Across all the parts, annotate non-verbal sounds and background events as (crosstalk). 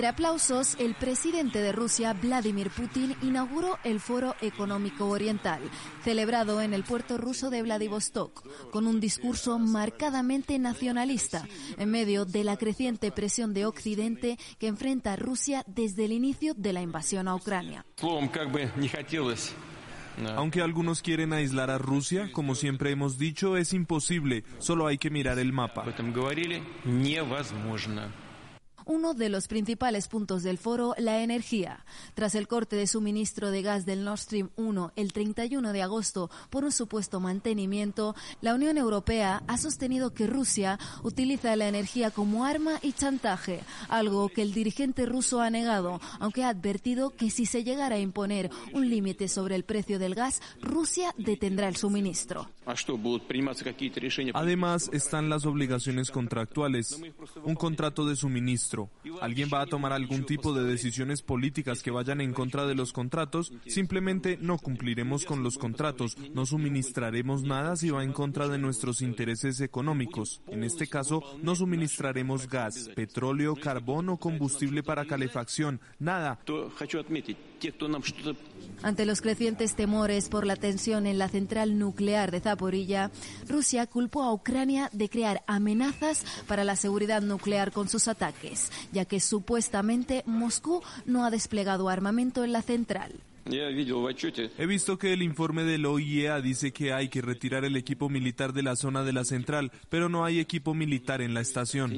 Entre aplausos, el presidente de Rusia, Vladimir Putin, inauguró el Foro Económico Oriental, celebrado en el puerto ruso de Vladivostok, con un discurso marcadamente nacionalista, en medio de la creciente presión de Occidente que enfrenta a Rusia desde el inicio de la invasión a Ucrania. Aunque algunos quieren aislar a Rusia, como siempre hemos dicho, es imposible, solo hay que mirar el mapa. Uno de los principales puntos del foro, la energía. Tras el corte de suministro de gas del Nord Stream 1 el 31 de agosto por un supuesto mantenimiento, la Unión Europea ha sostenido que Rusia utiliza la energía como arma y chantaje, algo que el dirigente ruso ha negado, aunque ha advertido que si se llegara a imponer un límite sobre el precio del gas, Rusia detendrá el suministro. Además están las obligaciones contractuales, un contrato de suministro. ¿Alguien va a tomar algún tipo de decisiones políticas que vayan en contra de los contratos? Simplemente no cumpliremos con los contratos, no suministraremos nada si va en contra de nuestros intereses económicos. En este caso, no suministraremos gas, petróleo, carbón o combustible para calefacción, nada. Ante los crecientes temores por la tensión en la central nuclear de Zaporilla, Rusia culpó a Ucrania de crear amenazas para la seguridad nuclear con sus ataques, ya que supuestamente Moscú no ha desplegado armamento en la central. He visto que el informe del OIEA dice que hay que retirar el equipo militar de la zona de la central, pero no hay equipo militar en la estación.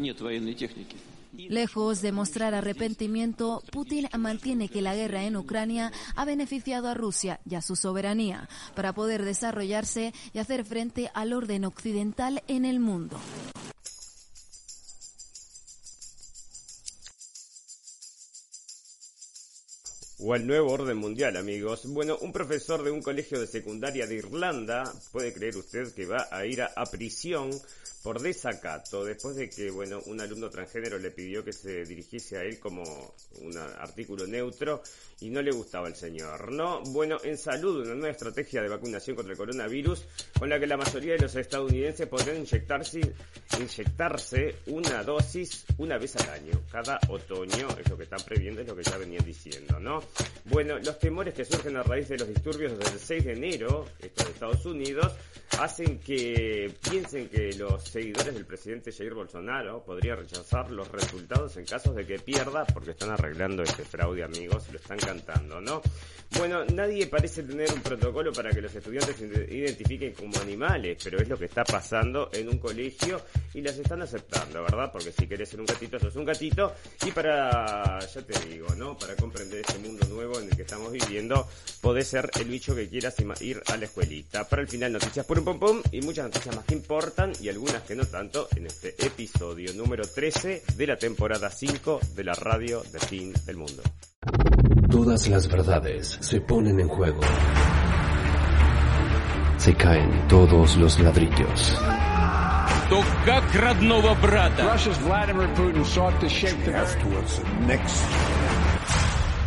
Lejos de mostrar arrepentimiento, Putin mantiene que la guerra en Ucrania ha beneficiado a Rusia y a su soberanía para poder desarrollarse y hacer frente al orden occidental en el mundo. O al nuevo orden mundial, amigos. Bueno, un profesor de un colegio de secundaria de Irlanda, puede creer usted que va a ir a, prisión por desacato, después de que, bueno, un alumno transgénero le pidió que se dirigiese a él como un artículo neutro y no le gustaba el señor, ¿no? Bueno, en salud, una nueva estrategia de vacunación contra el coronavirus con la que la mayoría de los estadounidenses podrán inyectarse, inyectarse una dosis una vez al año, cada otoño, es lo que están previendo, es lo que ya venían diciendo, ¿no? Bueno, los temores que surgen a raíz de los disturbios desde el 6 de enero, estos de Estados Unidos, hacen que piensen que los seguidores del presidente Jair Bolsonaro podrían rechazar los resultados en caso de que pierda, porque están arreglando este fraude, amigos, lo están cantando, ¿no? Bueno, nadie parece tener un protocolo para que los estudiantes se identifiquen como animales, pero es lo que está pasando en un colegio y las están aceptando, ¿verdad? Porque si querés ser un gatito, sos un gatito. Y para, ya te digo, ¿no? Para comprender este mundo nuevo en el que estamos viviendo, podés ser el bicho que quieras ir a la escuelita. Para el final, noticias por un pom pom y muchas noticias más que importan y algunas que no tanto en este episodio número 13 de la temporada 5 de la radio de fin del mundo. Todas las verdades se ponen en juego. Se caen todos los ladrillos.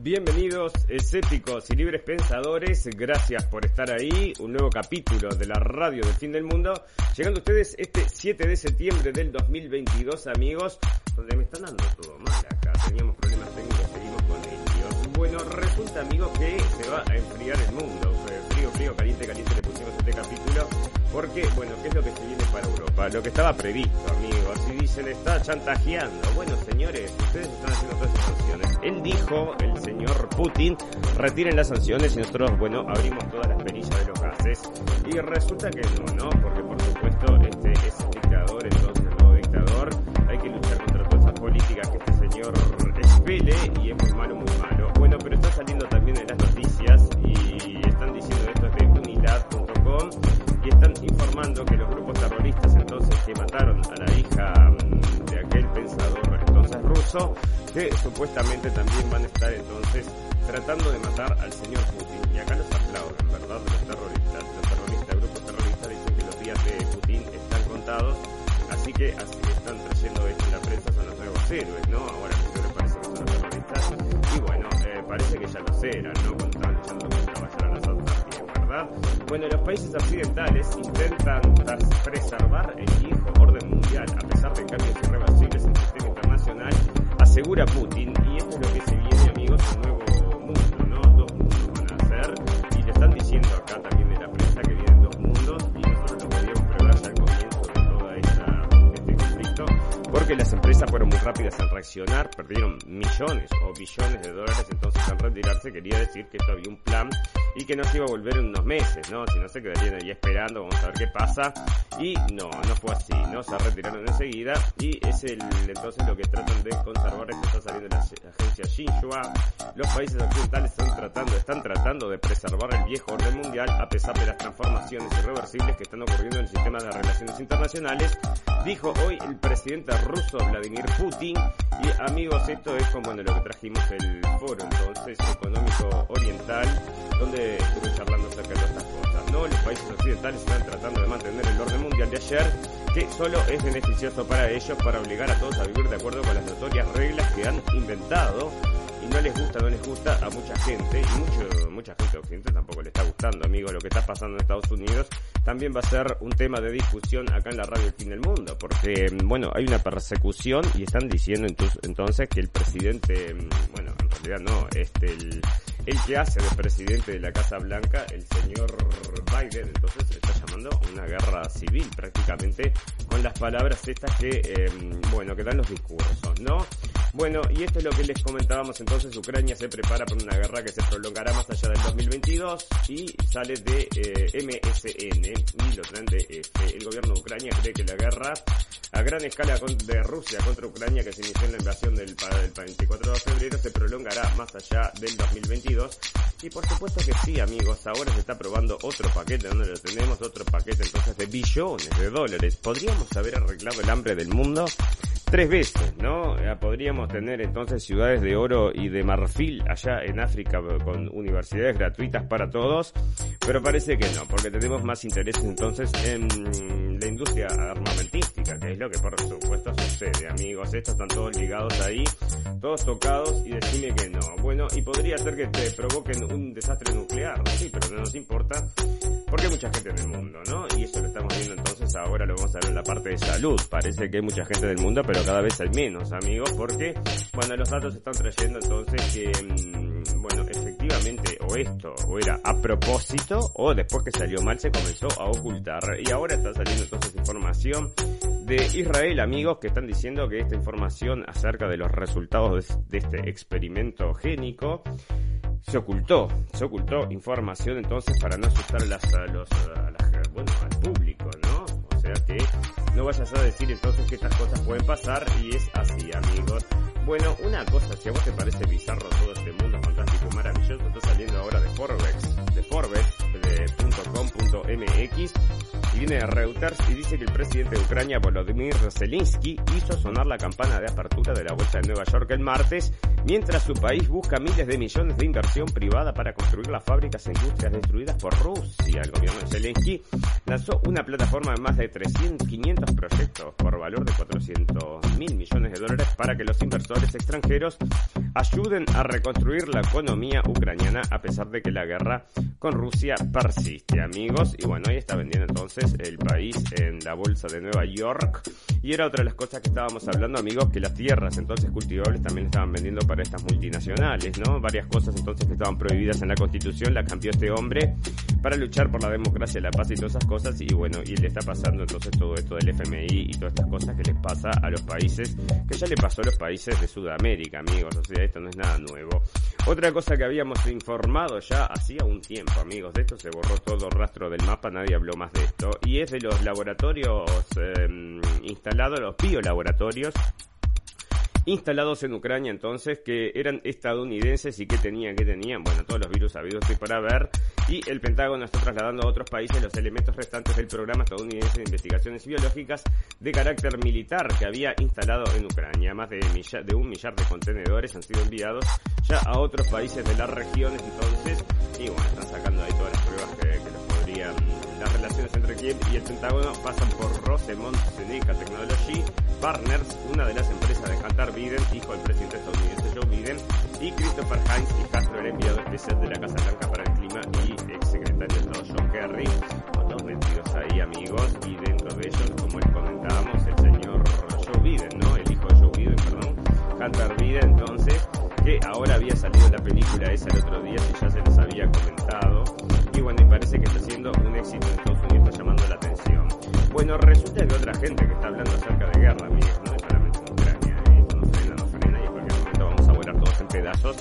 Bienvenidos escépticos y libres pensadores, gracias por estar ahí, un nuevo capítulo de la radio del fin del mundo, llegando a ustedes este 7 de septiembre del 2022 amigos, donde me están dando todo mal acá, teníamos problemas técnicos, seguimos con ellos. Bueno, resulta amigos que se va a enfriar el mundo, frío, frío, caliente, caliente, le pusimos este capítulo Porque, bueno, ¿qué es lo que se viene para Europa? Lo que estaba previsto, amigos. Y dicen, está chantajeando. Bueno, señores, ustedes están haciendo todas esas sanciones. Él dijo, el señor Putin, retiren las sanciones y nosotros, bueno, abrimos todas las perillas de los gases. Y resulta que no, ¿no? Porque, por supuesto, este es el dictador, entonces el nuevo dictador. Hay que luchar contra todas esas políticas que este señor expele y es muy malo, muy malo. Bueno, pero está saliendo también en las noticias y están diciendo esto de unidad.com están informando que los grupos terroristas entonces que mataron a la hija mm, de aquel pensador entonces ruso, que supuestamente también van a estar entonces tratando de matar al señor Putin. Y acá los aplauden, ¿verdad? Los terroristas, los terroristas, grupos terroristas dicen que los días de Putin están contados, así que así están trayendo esto en la prensa, son los nuevos héroes, ¿no? Ahora me parece que son los terroristas. Y bueno, eh, parece que ya los eran, ¿no? ¿Verdad? Bueno, los países occidentales intentan preservar el viejo orden mundial a pesar de cambios irreversibles en el sistema internacional, asegura Putin, y esto es lo que se porque las empresas fueron muy rápidas en reaccionar, perdieron millones o billones de dólares, entonces al retirarse quería decir que esto había un plan y que no se iba a volver en unos meses, ¿no? Si no se quedarían ahí esperando, vamos a ver qué pasa. Y no, no fue así, ¿no? Se retiraron enseguida y es el, entonces lo que tratan de conservar, esto está saliendo en la agencia Xinhua. Los países occidentales están tratando, están tratando de preservar el viejo orden mundial a pesar de las transformaciones irreversibles que están ocurriendo en el sistema de relaciones internacionales, dijo hoy el presidente ruso Vladimir Putin. Y amigos, esto es como bueno, lo que trajimos el foro entonces económico oriental, donde estuve charlando acerca de estas cosas. ¿no? Los países occidentales están tratando de mantener el orden mundial de ayer, que solo es beneficioso para ellos para obligar a todos a vivir de acuerdo con las notorias reglas que han inventado y no les gusta, no les gusta a mucha gente y mucho, mucha gente occidental tampoco le está gustando, amigo, lo que está pasando en Estados Unidos. También va a ser un tema de discusión acá en la radio El Fin del Mundo, porque, bueno, hay una persecución y están diciendo entonces que el presidente, bueno, en realidad no, este, el, el que hace de presidente de la Casa Blanca, el señor Biden, entonces está una guerra civil prácticamente con las palabras estas que, eh, bueno, que dan los discursos, ¿no? Bueno, y esto es lo que les comentábamos entonces, Ucrania se prepara para una guerra que se prolongará más allá del 2022 y sale de eh, MSN y lo traen de este. El gobierno de Ucrania cree que la guerra a gran escala de Rusia contra Ucrania que se inició en la invasión del, del 24 de febrero se prolongará más allá del 2022 y por supuesto que sí amigos, ahora se está probando otro paquete donde lo tenemos, otro paquete entonces de billones de dólares. ¿Podríamos haber arreglado el hambre del mundo? Tres veces, ¿no? Podríamos tener entonces ciudades de oro y de marfil allá en África con universidades gratuitas para todos, pero parece que no, porque tenemos más intereses entonces en la industria armamentística, que es lo que por supuesto sucede, amigos. Estos están todos ligados ahí, todos tocados y decime que no. Bueno, y podría ser que te provoquen un desastre nuclear, sí, pero no nos importa, porque hay mucha gente en el mundo, ¿no? Y eso lo estamos viendo entonces ahora lo vamos a ver en la parte de salud. Parece que hay mucha gente del mundo, pero cada vez hay menos, amigos, porque, bueno, los datos están trayendo entonces que, mm, bueno, efectivamente, o esto, o era a propósito, o después que salió mal se comenzó a ocultar. Y ahora está saliendo entonces información de Israel, amigos, que están diciendo que esta información acerca de los resultados de, este experimento génico se ocultó, se ocultó información entonces para no asustar las, a los, a al público, ¿no? O sea que no vayas a decir entonces que estas cosas pueden pasar y es así, amigos. Bueno, una cosa, si a vos te parece bizarro todo este mundo fantástico, maravilloso, está saliendo ahora de Forbes, de Forbes, de .com.mx, viene de Reuters y dice que el presidente de Ucrania, Volodymyr Zelensky, hizo sonar la campana de apertura de la Bolsa de Nueva York el martes, mientras su país busca miles de millones de inversión privada para construir las fábricas e industrias destruidas por Rusia. El gobierno de Zelensky lanzó una plataforma de más de 300, 500 proyectos por valor de 400 mil millones de dólares para que los inversores extranjeros ayuden a reconstruir la economía ucraniana a pesar de que la guerra con Rusia persiste, amigos. Y bueno, ahí está vendiendo entonces el país en la bolsa de Nueva York. Y era otra de las cosas que estábamos hablando, amigos, que las tierras entonces cultivables también estaban vendiendo para estas multinacionales, ¿no? Varias cosas entonces que estaban prohibidas en la Constitución, la cambió este hombre para luchar por la democracia, la paz y todas esas cosas. Y bueno, y le está pasando entonces todo esto del FMI y todas estas cosas que les pasa a los países, que ya le pasó a los países de Sudamérica, amigos. O sea, esto no es nada nuevo. Otra cosa que habíamos informado ya hacía un tiempo, amigos, de esto se borró todo rastro del mapa, nadie habló más de esto, y es de los laboratorios em, instalados, los biolaboratorios instalados en Ucrania entonces, que eran estadounidenses y que tenían, que tenían, bueno, todos los virus habidos y para ver, y el Pentágono está trasladando a otros países los elementos restantes del programa estadounidense de investigaciones biológicas de carácter militar que había instalado en Ucrania. Más de, de un millar de contenedores han sido enviados ya a otros países de las regiones entonces, y bueno, están sacando ahí todas las pruebas que, relaciones entre Kiev y el Pentágono pasan por Rosemont Seneca Technology Partners, una de las empresas de Hunter Biden, hijo del presidente estadounidense Joe Biden, y Christopher Heinz y Castro, el enviado especial de la Casa Blanca para el Clima y ex secretario de Estado John Kerry, todos metidos ahí amigos, y dentro de ellos, como les comentábamos, el señor Joe Biden, ¿no? El hijo de Joe Biden, perdón, Hunter Biden, entonces, que ahora había salido la película esa el otro día, si ya se les había comentado, y bueno, y parece que está siendo un éxito Bueno, resulta que otra gente que está hablando acerca de guerra, amigos, no es solamente en Ucrania, ¿eh? esto no frena, no frena, y en cualquier momento vamos a volar todos en pedazos,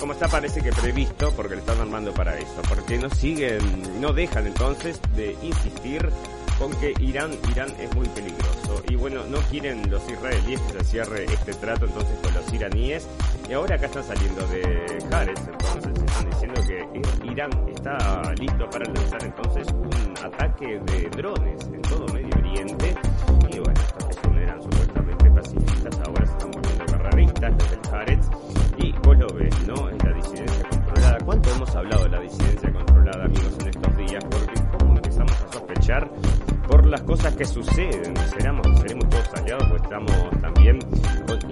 como está parece que previsto, porque le están armando para eso, porque no siguen, no dejan entonces de insistir con que Irán, Irán es muy peligroso. Y bueno, no quieren los israelíes que se cierre este trato entonces con los iraníes. Y ahora acá están saliendo de Haaretz, entonces están diciendo que Irán está listo para lanzar entonces un ataque de drones en todo Medio Y bueno, estos que eran supuestamente pacifistas ahora se están volviendo guerreristas, desde el Haaretz. Y vos lo ves, ¿no? Es la disidencia controlada. ¿Cuánto hemos hablado de la disidencia controlada, amigos, en estos días? Porque cómo empezamos a sospechar por las cosas que suceden. ¿Seremos, seremos todos aliados o estamos también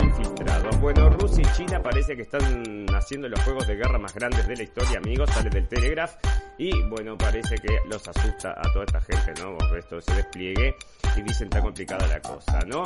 infiltrados? Bueno, Rusia y China parece que están haciendo los juegos de guerra más grandes de la historia, amigos. Sale del Telegraph y bueno, parece que los asusta a toda esta gente, ¿no? Vos ves todo ese despliegue y dicen tan complicada la cosa, ¿no?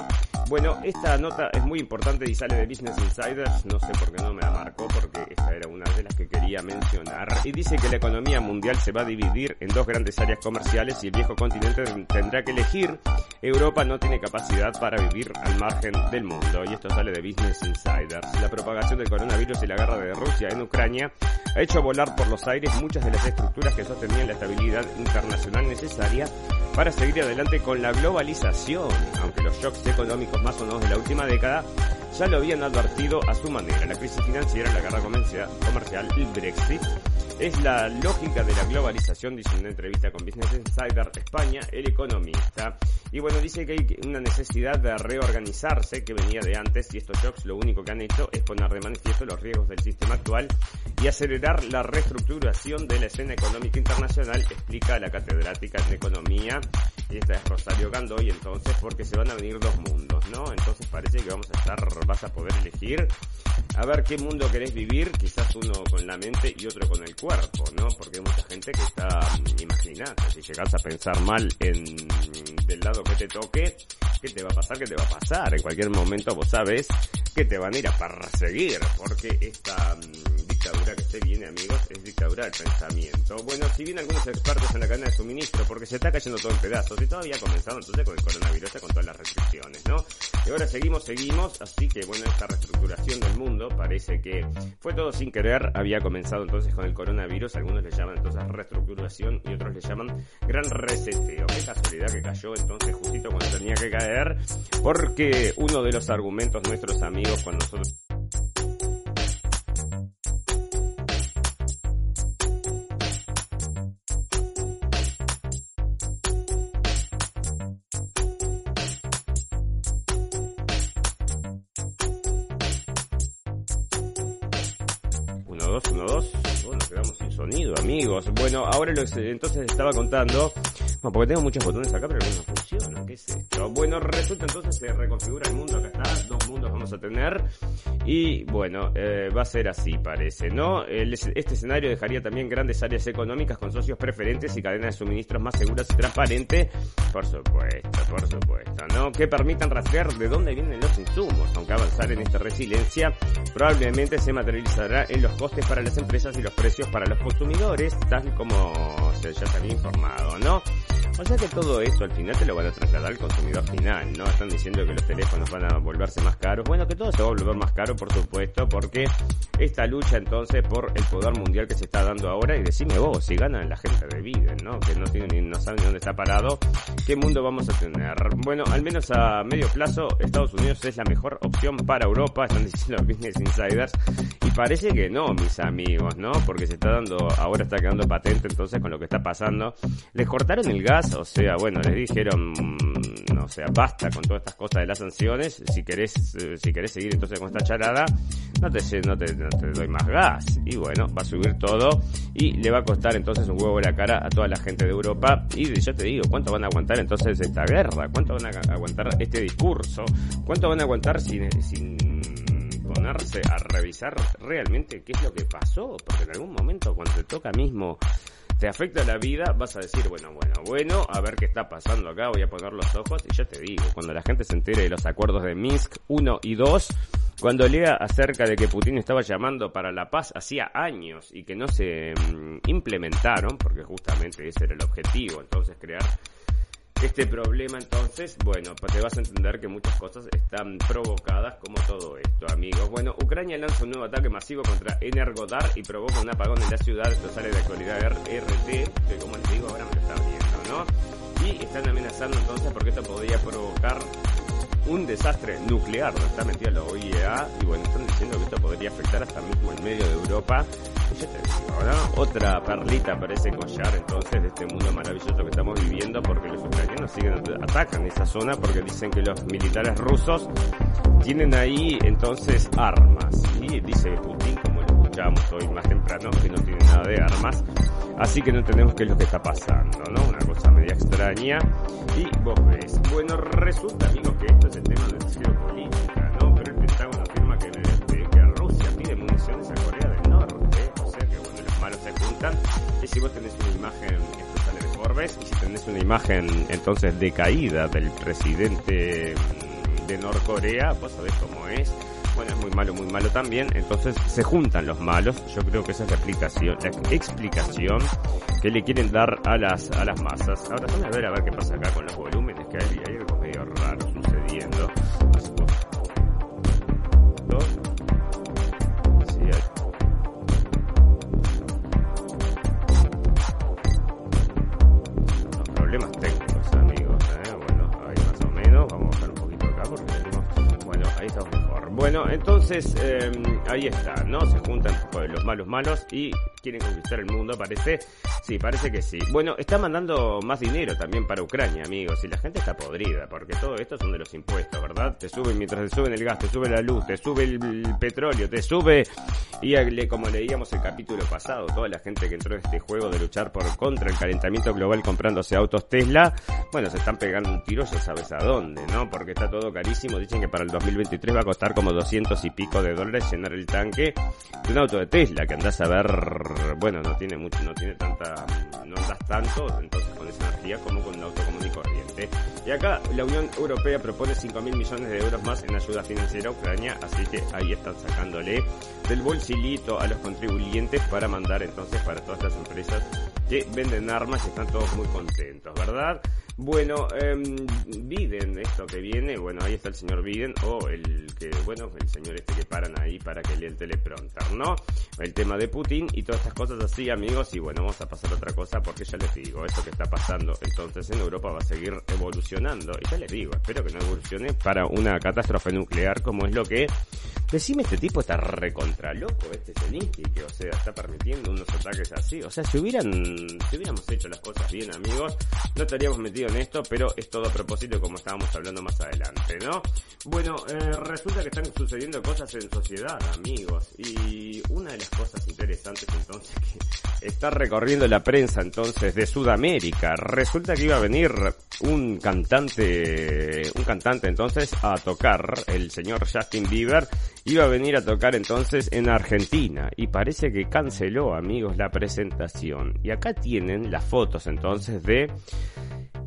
Bueno, esta nota es muy importante y sale de Business Insiders, no sé por qué no me la marcó, porque esta era una de las que quería mencionar. Y dice que la economía mundial se va a dividir en dos grandes áreas comerciales y el viejo continente tendrá que elegir. Europa no tiene capacidad para vivir al margen del mundo. Y esto sale de Business Insiders. La propagación del coronavirus y la guerra de Rusia en Ucrania ha hecho volar por los aires muchas de las estructuras que sostenían la estabilidad internacional necesaria para seguir adelante con la globalización, aunque los shocks económicos más sonados de la última década ya lo habían advertido a su manera. La crisis financiera, la guerra comercial, el Brexit, es la lógica de la globalización, dice en una entrevista con Business Insider España, el economista. Y bueno, dice que hay una necesidad de reorganizarse que venía de antes y estos shocks lo único que han hecho es poner de manifiesto los riesgos del sistema actual y acelerar la reestructuración de la escena económica internacional, explica la catedrática en economía, y esta es Rosario Gandoy, entonces, porque se van a venir dos mundos, ¿no? Entonces parece que vamos a estar, vas a poder elegir a ver qué mundo querés vivir, quizás uno con la mente y otro con el cuerpo, ¿no? Porque hay mucha gente que está, imagínate, si llegas a pensar mal en del lado que te toque, ¿qué te va a pasar? ¿Qué te va a pasar? En cualquier momento vos sabes que te van a ir a perseguir, porque esta dictadura que se viene, amigos, es dictadura del pensamiento. Bueno, si bien algunos expertos en la cadena de suministro, porque se está cayendo todo en pedazos, y todavía comenzado entonces con el coronavirus, con todas las restricciones, ¿no? Y ahora seguimos, seguimos, así que bueno, esta reestructuración del mundo parece que fue todo sin querer, había comenzado entonces con el coronavirus, algunos le llaman entonces reestructuración y otros le llaman gran reseteo. Qué casualidad que cayó entonces justito cuando tenía que caer, porque uno de los argumentos nuestros amigos cuando nosotros amigos. Bueno, ahora lo, entonces estaba contando, bueno, porque tengo muchos botones acá, pero no funciona. ¿Qué es esto? Bueno, resulta entonces se reconfigura el mundo, acá está, dos mundos vamos a tener. Y bueno, eh, va a ser así, parece, ¿no? este escenario dejaría también grandes áreas económicas con socios preferentes y cadenas de suministros más seguras y transparentes. Por supuesto, por supuesto, ¿no? Que permitan rastrear de dónde vienen los insumos, aunque avanzar en esta resiliencia probablemente se materializará en los costes para las empresas y los precios para los consumidores, tal como se ya se había informado, ¿no? O sea que todo esto al final te lo van a trasladar al consumidor final, ¿no? Están diciendo que los teléfonos van a volverse más caros. Bueno, que todo se va a volver más caro, por supuesto, porque esta lucha entonces por el poder mundial que se está dando ahora, y decime vos, si ganan la gente de Biden, ¿no? Que no tienen ni, no saben dónde está parado, ¿qué mundo vamos a tener? Bueno, al menos a medio plazo, Estados Unidos es la mejor opción para Europa, están diciendo los business insiders, parece que no, mis amigos, ¿no? Porque se está dando, ahora está quedando patente entonces con lo que está pasando. Les cortaron el gas o sea, bueno, les dijeron, mm, o sea, basta con todas estas cosas de las sanciones, si querés, eh, si querés seguir entonces con esta charada, no te, no te, no te doy más gas. Y bueno, va a subir todo y le va a costar entonces un huevo de la cara a toda la gente de Europa. Y yo te digo, ¿cuánto van a aguantar entonces esta guerra? ¿Cuánto van a aguantar este discurso? ¿Cuánto van a aguantar sin, sin ponerse a revisar realmente qué es lo que pasó? Porque en algún momento cuando te toca mismo te afecta la vida, vas a decir, bueno, bueno, bueno, a ver qué está pasando acá, voy a poner los ojos y ya te digo, cuando la gente se entere de los acuerdos de Minsk 1 y 2, cuando lea acerca de que Putin estaba llamando para la paz hacía años y que no se mm, implementaron, porque justamente ese era el objetivo, entonces crear este problema entonces, bueno, pues te vas a entender que muchas cosas están provocadas como todo esto, amigos. Bueno, Ucrania lanza un nuevo ataque masivo contra Energodar y provoca un apagón en la ciudad. Esto sale de actualidad RT, que como les digo, ahora me lo está viendo, ¿no? Y están amenazando entonces porque esto podría provocar un desastre nuclear, no está metida la OIEA, y bueno, están diciendo que esto podría afectar hasta mismo el medio de Europa. Otra perlita parece collar entonces de este mundo maravilloso que estamos viviendo, porque los ucranianos siguen, atacan esa zona porque dicen que los militares rusos tienen ahí entonces armas. Y dice Putin, como lo escuchábamos hoy más temprano, que no tiene nada de armas. Así que no entendemos qué es lo que está pasando, ¿no? Una cosa media extraña. Y vos ves. Bueno, resulta, amigos, que esto es el tema de geopolítica, ¿no? Pero el Pentágono afirma que, que Rusia pide municiones a Corea del Norte. O sea que, bueno, los malos se juntan. Y si vos tenés una imagen, esto sale de Forbes, y si tenés una imagen entonces de caída del presidente de Norcorea, vos sabés cómo es bueno, es muy malo, muy malo también. Entonces se juntan los malos. Yo creo que esa es la explicación, la explicación que le quieren dar a las, a las masas. Ahora, vamos a ver a ver qué pasa acá con los volúmenes, que hay, entonces eh, ahí está, ¿no? Se juntan los malos malos y quieren conquistar el mundo, parece. Sí, parece que sí. Bueno, está mandando más dinero también para Ucrania, amigos, y la gente está podrida, porque todo esto son de los impuestos, ¿verdad? Te suben mientras te suben el gas, te sube la luz, te sube el, petróleo, te sube, y como leíamos el capítulo pasado, toda la gente que entró en este juego de luchar por contra el calentamiento global comprándose autos Tesla, bueno, se están pegando un tiro, ya sabes a dónde, ¿no? Porque está todo carísimo, dicen que para el 2023 va a costar como 200 y pico de dólares llenar el tanque de un auto de Tesla, que andás a ver, bueno, no tiene mucho, no tiene tanta, no andas tanto, entonces con esa energía como con un auto común y corriente. Y acá la Unión Europea propone 5 mil millones de euros más en ayuda financiera a Ucrania, así que ahí están sacándole del bolsilito a los contribuyentes para mandar entonces para todas las empresas que venden armas y están todos muy contentos, ¿verdad? Bueno, eh, Biden, esto que viene, bueno, ahí está el señor Biden, o el que, bueno, el señor este que paran ahí para que lea el teleprompter, ¿no? El tema de Putin y todas estas cosas así, amigos, y bueno, vamos a pasar otra cosa porque ya les digo, esto que está pasando entonces en Europa va a seguir evolucionando, y ya les digo, espero que no evolucione para una catástrofe nuclear como es lo que Decime, este tipo está recontra loco, este Zelensky, que, o sea, está permitiendo unos ataques así. O sea, si hubieran, si hubiéramos hecho las cosas bien, amigos, no estaríamos metidos en esto, pero es todo a propósito, como estábamos hablando más adelante, ¿no? Bueno, eh, resulta que están sucediendo cosas en sociedad, amigos, y una de las cosas interesantes entonces (laughs) que está recorriendo la prensa entonces de Sudamérica, resulta que iba a venir un cantante, un cantante entonces a tocar, el señor Justin Bieber, iba a venir a tocar entonces en Argentina y parece que canceló, amigos, la presentación. Y acá tienen las fotos entonces de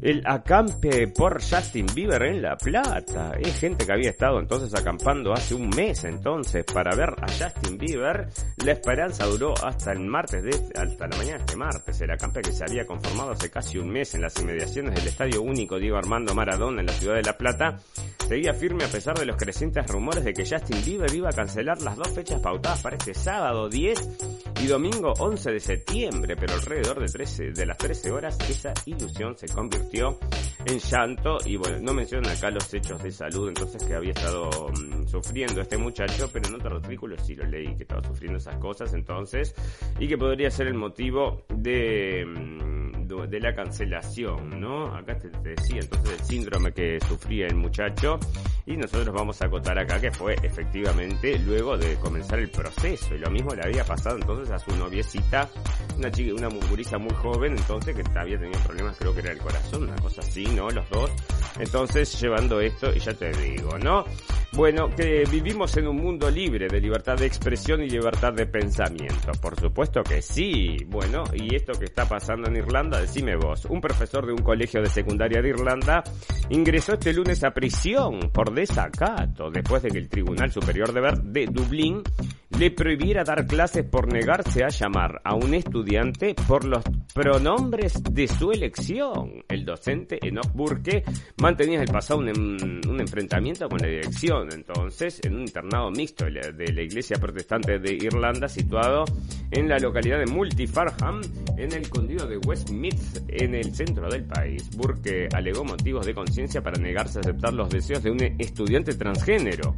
el acampe por Justin Bieber en La Plata. Es gente que había estado entonces acampando hace un mes entonces para ver a Justin Bieber. La esperanza duró hasta el martes de, hasta la mañana de este martes. El acampe que se había conformado hace casi un mes en las inmediaciones del Estadio Único Diego Armando Maradona en la ciudad de La Plata seguía firme a pesar de los crecientes rumores de que Justin Bieber iba a cancelar las dos fechas pautadas para este sábado 10 y domingo 11 de septiembre, pero alrededor de, 13, de las 13 horas esa ilusión se convirtió en llanto y bueno, no mencionan acá los hechos de salud entonces que había estado mm, sufriendo este muchacho, pero en otro artículo sí lo leí que estaba sufriendo esas cosas entonces y que podría ser el motivo de, mm, de la cancelación, ¿no? Acá te, decía entonces el síndrome que sufría el muchacho y nosotros vamos a acotar acá que fue efectivamente luego de comenzar el proceso y lo mismo le había pasado entonces a su noviecita, una chica, una muguriza muy joven entonces que había tenido problemas creo que era el corazón una cosa así, ¿no? Los dos. Entonces, llevando esto, y ya te digo, ¿no? Bueno, que vivimos en un mundo libre de libertad de expresión y libertad de pensamiento. Por supuesto que sí. Bueno, y esto que está pasando en Irlanda, decime vos. Un profesor de un colegio de secundaria de Irlanda ingresó este lunes a prisión por desacato después de que el Tribunal Superior de, de Dublín le prohibiera dar clases por negarse a llamar a un estudiante por los pronombres de su elección. El docente Enoch Burke mantenía el pasado un, un, enfrentamiento con la dirección, entonces, en un internado mixto de la, Iglesia Protestante de Irlanda, situado en la localidad de Multifarham, en el condado de Westmeath, en el centro del país. Burke alegó motivos de conciencia para negarse a aceptar los deseos de un estudiante transgénero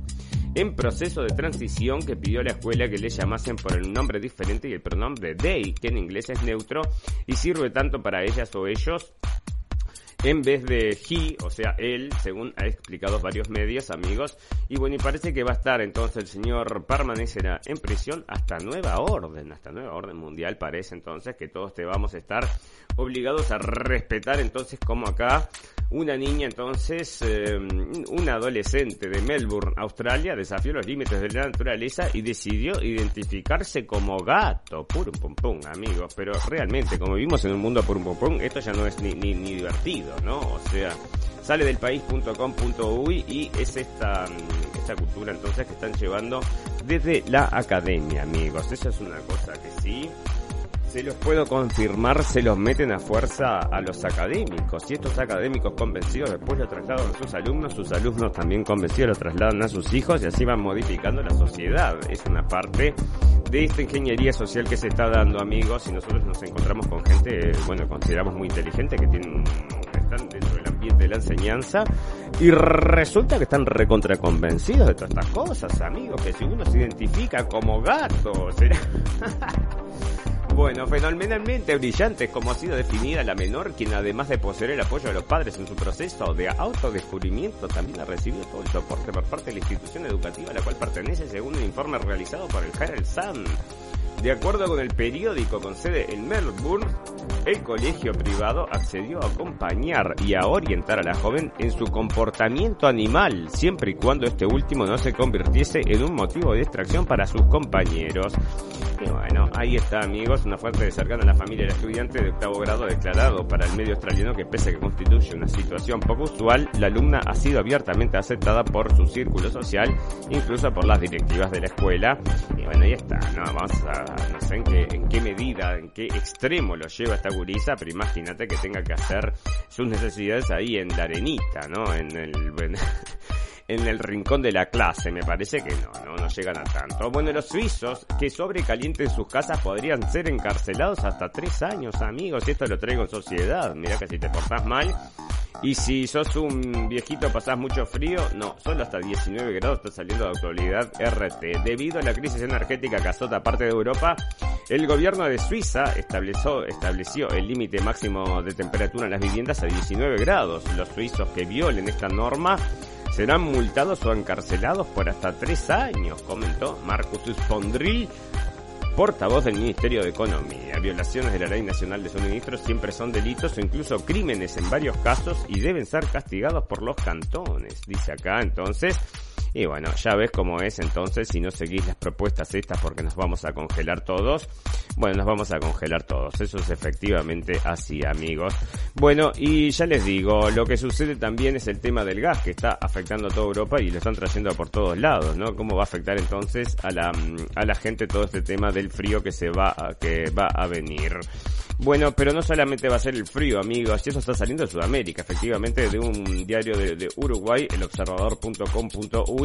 en proceso de transición que pidió a la escuela que le llamasen por el nombre diferente y el pronombre they, que en inglés es neutro y sirve tanto para ellas o ellos en vez de he, o sea, él, según ha explicado varios medios, amigos. Y bueno, y parece que va a estar entonces el señor permanecerá en prisión hasta nueva orden, hasta nueva orden mundial. Parece entonces que todos te vamos a estar obligados a respetar entonces como acá una niña entonces, eh, una adolescente de Melbourne, Australia, desafió los límites de la naturaleza y decidió identificarse como gato. Pum pum pum, amigos. Pero realmente, como vivimos en un mundo pum pum pum, esto ya no es ni, ni, ni divertido, ¿no? O sea, sale del país.com.uy y es esta, esta cultura entonces que están llevando desde la academia, amigos. Esa es una cosa que sí se los puedo confirmar, se los meten a fuerza a los académicos. Y estos académicos convencidos después lo trasladan a sus alumnos, sus alumnos también convencidos lo trasladan a sus hijos y así van modificando la sociedad. Es una parte de esta ingeniería social que se está dando, amigos, y nosotros nos encontramos con gente, bueno, consideramos muy inteligente, que tienen, están dentro del ambiente de la enseñanza, y resulta que están recontra convencidos de todas estas cosas, amigos, que si uno se identifica como gato, será... (laughs) (laughs) Bueno, fenomenalmente brillante como ha sido definida la menor, quien además de poseer el apoyo de los padres en su proceso de autodescubrimiento, también ha recibido todo el soporte por parte de la institución educativa a la cual pertenece según un informe realizado por el Herald Sun. De acuerdo con el periódico con sede en Melbourne, el colegio privado accedió a acompañar y a orientar a la joven en su comportamiento animal, siempre y cuando este último no se convirtiese en un motivo de distracción para sus compañeros. Y bueno, ahí está amigos, una fuerte cercana a la familia del estudiante de octavo grado declarado para el medio australiano que pese a que constituye una situación poco usual, la alumna ha sido abiertamente aceptada por su círculo social, incluso por las directivas de la escuela. Y bueno, ahí está, ¿no? Vamos a no sé en qué, en qué medida, en qué extremo lo lleva esta gurisa, pero imagínate que tenga que hacer sus necesidades ahí en la arenita, ¿no? En el, el rincón de la clase, me parece que no, no, no llegan a tanto. Bueno, los suizos que sobrecalienten sus casas podrían ser encarcelados hasta tres años, amigos, y esto lo traigo en sociedad. Mira que si te portás mal, Y si sos un viejito, pasás mucho frío, no, solo hasta 19 grados está saliendo de actualidad RT. Debido a la crisis energética que azota parte de Europa, el gobierno de Suiza estableció, estableció el límite máximo de temperatura en las viviendas a 19 grados. Los suizos que violen esta norma serán multados o encarcelados por hasta tres años, comentó Marcus Spondril, portavoz del Ministerio de Economía. Violaciones de la Ley Nacional de Suministros siempre son delitos o incluso crímenes en varios casos y deben ser castigados por los cantones, dice acá entonces. Y bueno, ya ves cómo es entonces si no seguís las propuestas estas porque nos vamos a congelar todos. Bueno, nos vamos a congelar todos. Eso es efectivamente así, amigos. Bueno, y ya les digo, lo que sucede también es el tema del gas que está afectando a toda Europa y lo están trayendo por todos lados, ¿no? ¿Cómo va a afectar entonces a la, a la gente todo este tema del frío que se va, que va a venir? Bueno, pero no solamente va a ser el frío, amigos, y eso está saliendo de Sudamérica, efectivamente, de un diario de, de Uruguay, el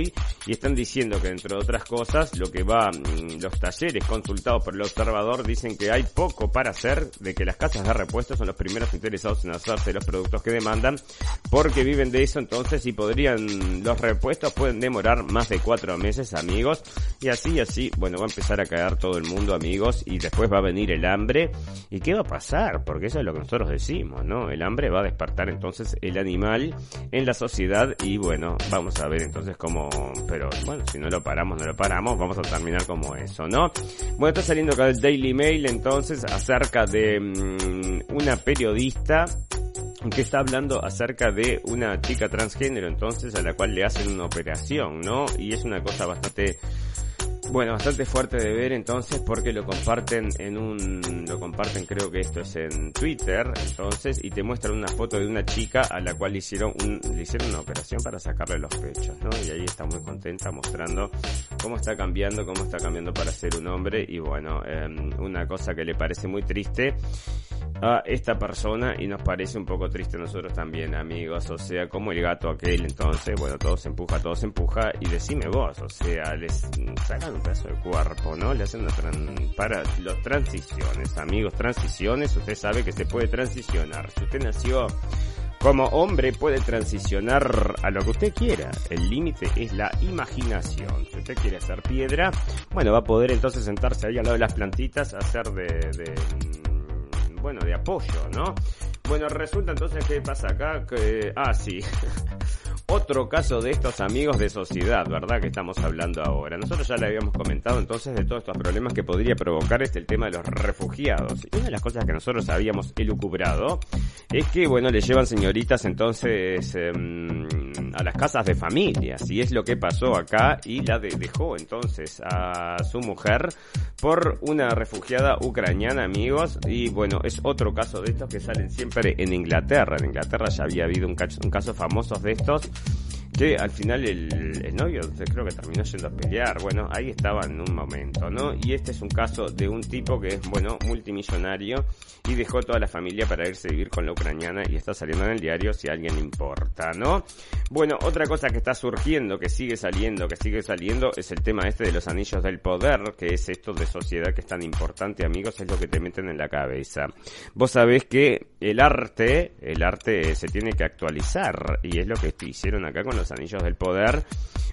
y están diciendo que, entre otras cosas, lo que va, mm, los talleres consultados por el observador dicen que hay poco para hacer, de que las casas de repuesto son los primeros interesados en hacerse los productos que demandan, porque viven de eso entonces y podrían, los repuestos pueden demorar más de cuatro meses, amigos, y así, así, bueno, va a empezar a caer todo el mundo, amigos, y después va a venir el hambre, y qué va a pasar, porque eso es lo que nosotros decimos, ¿no? El hambre va a despertar entonces el animal en la sociedad y bueno, vamos a ver entonces cómo, pero bueno, si no lo paramos, no lo paramos, vamos a terminar como eso, ¿no? Bueno, está saliendo acá el Daily Mail entonces acerca de mm, una periodista que está hablando acerca de una chica transgénero entonces a la cual le hacen una operación, ¿no? Y es una cosa bastante bueno, bastante fuerte de ver entonces porque lo comparten en un, lo comparten creo que esto es en Twitter, entonces, y te muestran una foto de una chica a la cual le hicieron un, le hicieron una operación para sacarle los pechos, ¿no? Y ahí está muy contenta mostrando cómo está cambiando, cómo está cambiando para ser un hombre y bueno, em, una cosa que le parece muy triste a esta persona y nos parece un poco triste a nosotros también, amigos, o sea, como el gato aquel, entonces, bueno, todo se empuja, todo se empuja y decime vos, o sea, les sacan un pedazo de cuerpo, ¿no? Le hacen para los transiciones, amigos, transiciones, usted sabe que se puede transicionar. Si usted nació como hombre puede transicionar a lo que usted quiera. El límite es la imaginación. Si usted quiere hacer piedra, bueno, va a poder entonces sentarse ahí al lado de las plantitas, hacer de, de bueno, de apoyo, ¿no? Bueno, resulta entonces que pasa acá que, ah, sí. (laughs) otro caso de estos amigos de sociedad, ¿verdad? Que estamos hablando ahora. Nosotros ya le habíamos comentado entonces de todos estos problemas que podría provocar este el tema de los refugiados. Y una de las cosas que nosotros habíamos elucubrado es que, bueno, le llevan señoritas entonces em, a las casas de familias. Y es lo que pasó acá y la dejó entonces a su mujer por una refugiada ucraniana, amigos. Y bueno, es otro caso de estos que salen siempre en Inglaterra. En Inglaterra ya había habido un caso, un caso famoso de estos que al final el, novio creo que terminó yendo a pelear, bueno, ahí estaba en un momento, ¿no? Y este es un caso de un tipo que es, bueno, multimillonario y dejó toda la familia para irse a vivir con la ucraniana y está saliendo en el diario si alguien le importa, ¿no? Bueno, otra cosa que está surgiendo, que sigue saliendo, que sigue saliendo, es el tema este de los anillos del poder, que es esto de sociedad que es tan importante, amigos, es lo que te meten en la cabeza. Vos sabés que el arte, el arte se tiene que actualizar y es lo que hicieron acá con los Anillos del Poder.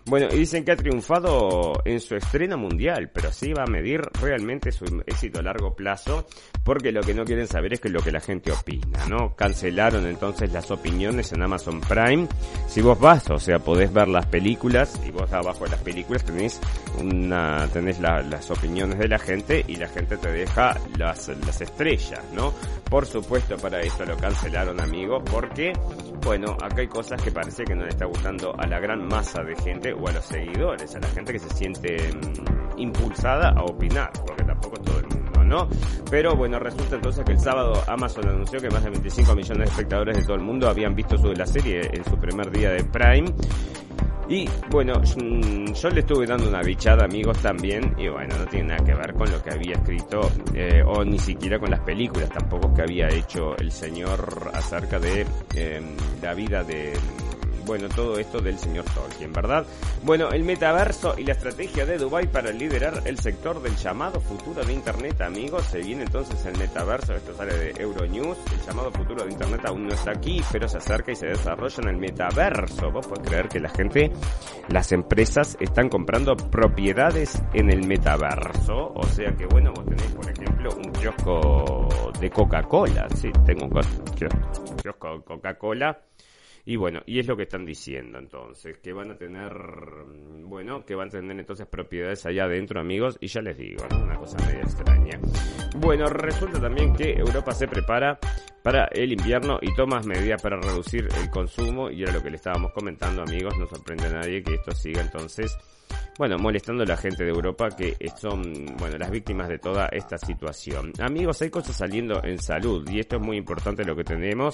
Bueno, y dicen que ha triunfado en su estreno mundial, pero sí va a medir realmente su éxito a largo plazo, porque lo que no quieren saber es que lo que la gente opina, ¿no? Cancelaron entonces las opiniones en Amazon Prime. Si vos vas, o sea, podés ver las películas, y vos abajo de las películas tenés una, tenés las opiniones de la gente, y la gente te deja las, las estrellas, ¿no? Por supuesto, para eso lo cancelaron, amigos, porque, bueno, acá hay cosas que parece que no le está gustando a la gran masa de gente o a los seguidores, a la gente que se siente mm, impulsada a opinar, porque tampoco es todo el mundo, ¿no? Pero bueno, resulta entonces que el sábado Amazon anunció que más de 25 millones de espectadores de todo el mundo habían visto la serie en su primer día de Prime. Y bueno, mm, yo le estuve dando una bichada amigos también y bueno, no tiene nada que ver con lo que había escrito eh, o ni siquiera con las películas tampoco que había hecho el señor acerca de em, la vida de bueno, todo esto del señor Tolkien, ¿verdad? Bueno, el metaverso y la estrategia de Dubai para liderar el sector del llamado futuro de Internet, amigos. Se viene entonces el metaverso, esto sale de Euronews, el llamado futuro de Internet aún no está aquí, pero se acerca y se desarrolla en el metaverso. Vos podés creer que la gente, las empresas están comprando propiedades en el metaverso, o sea que bueno, vos tenés por ejemplo un kiosco de Coca-Cola, sí, tengo un kiosco de Coca-Cola y bueno, y es lo que están diciendo entonces, que van a tener, bueno, que van a tener entonces propiedades allá adentro, amigos, y ya les digo, una cosa medio extraña. Bueno, resulta también que Europa se prepara para el invierno y toma medidas para reducir el consumo, y era lo que le estábamos comentando, amigos, no sorprende a nadie que esto siga entonces bueno, molestando a la gente de Europa que son, bueno, las víctimas de toda esta situación. Amigos, hay cosas saliendo en salud y esto es muy importante lo que tenemos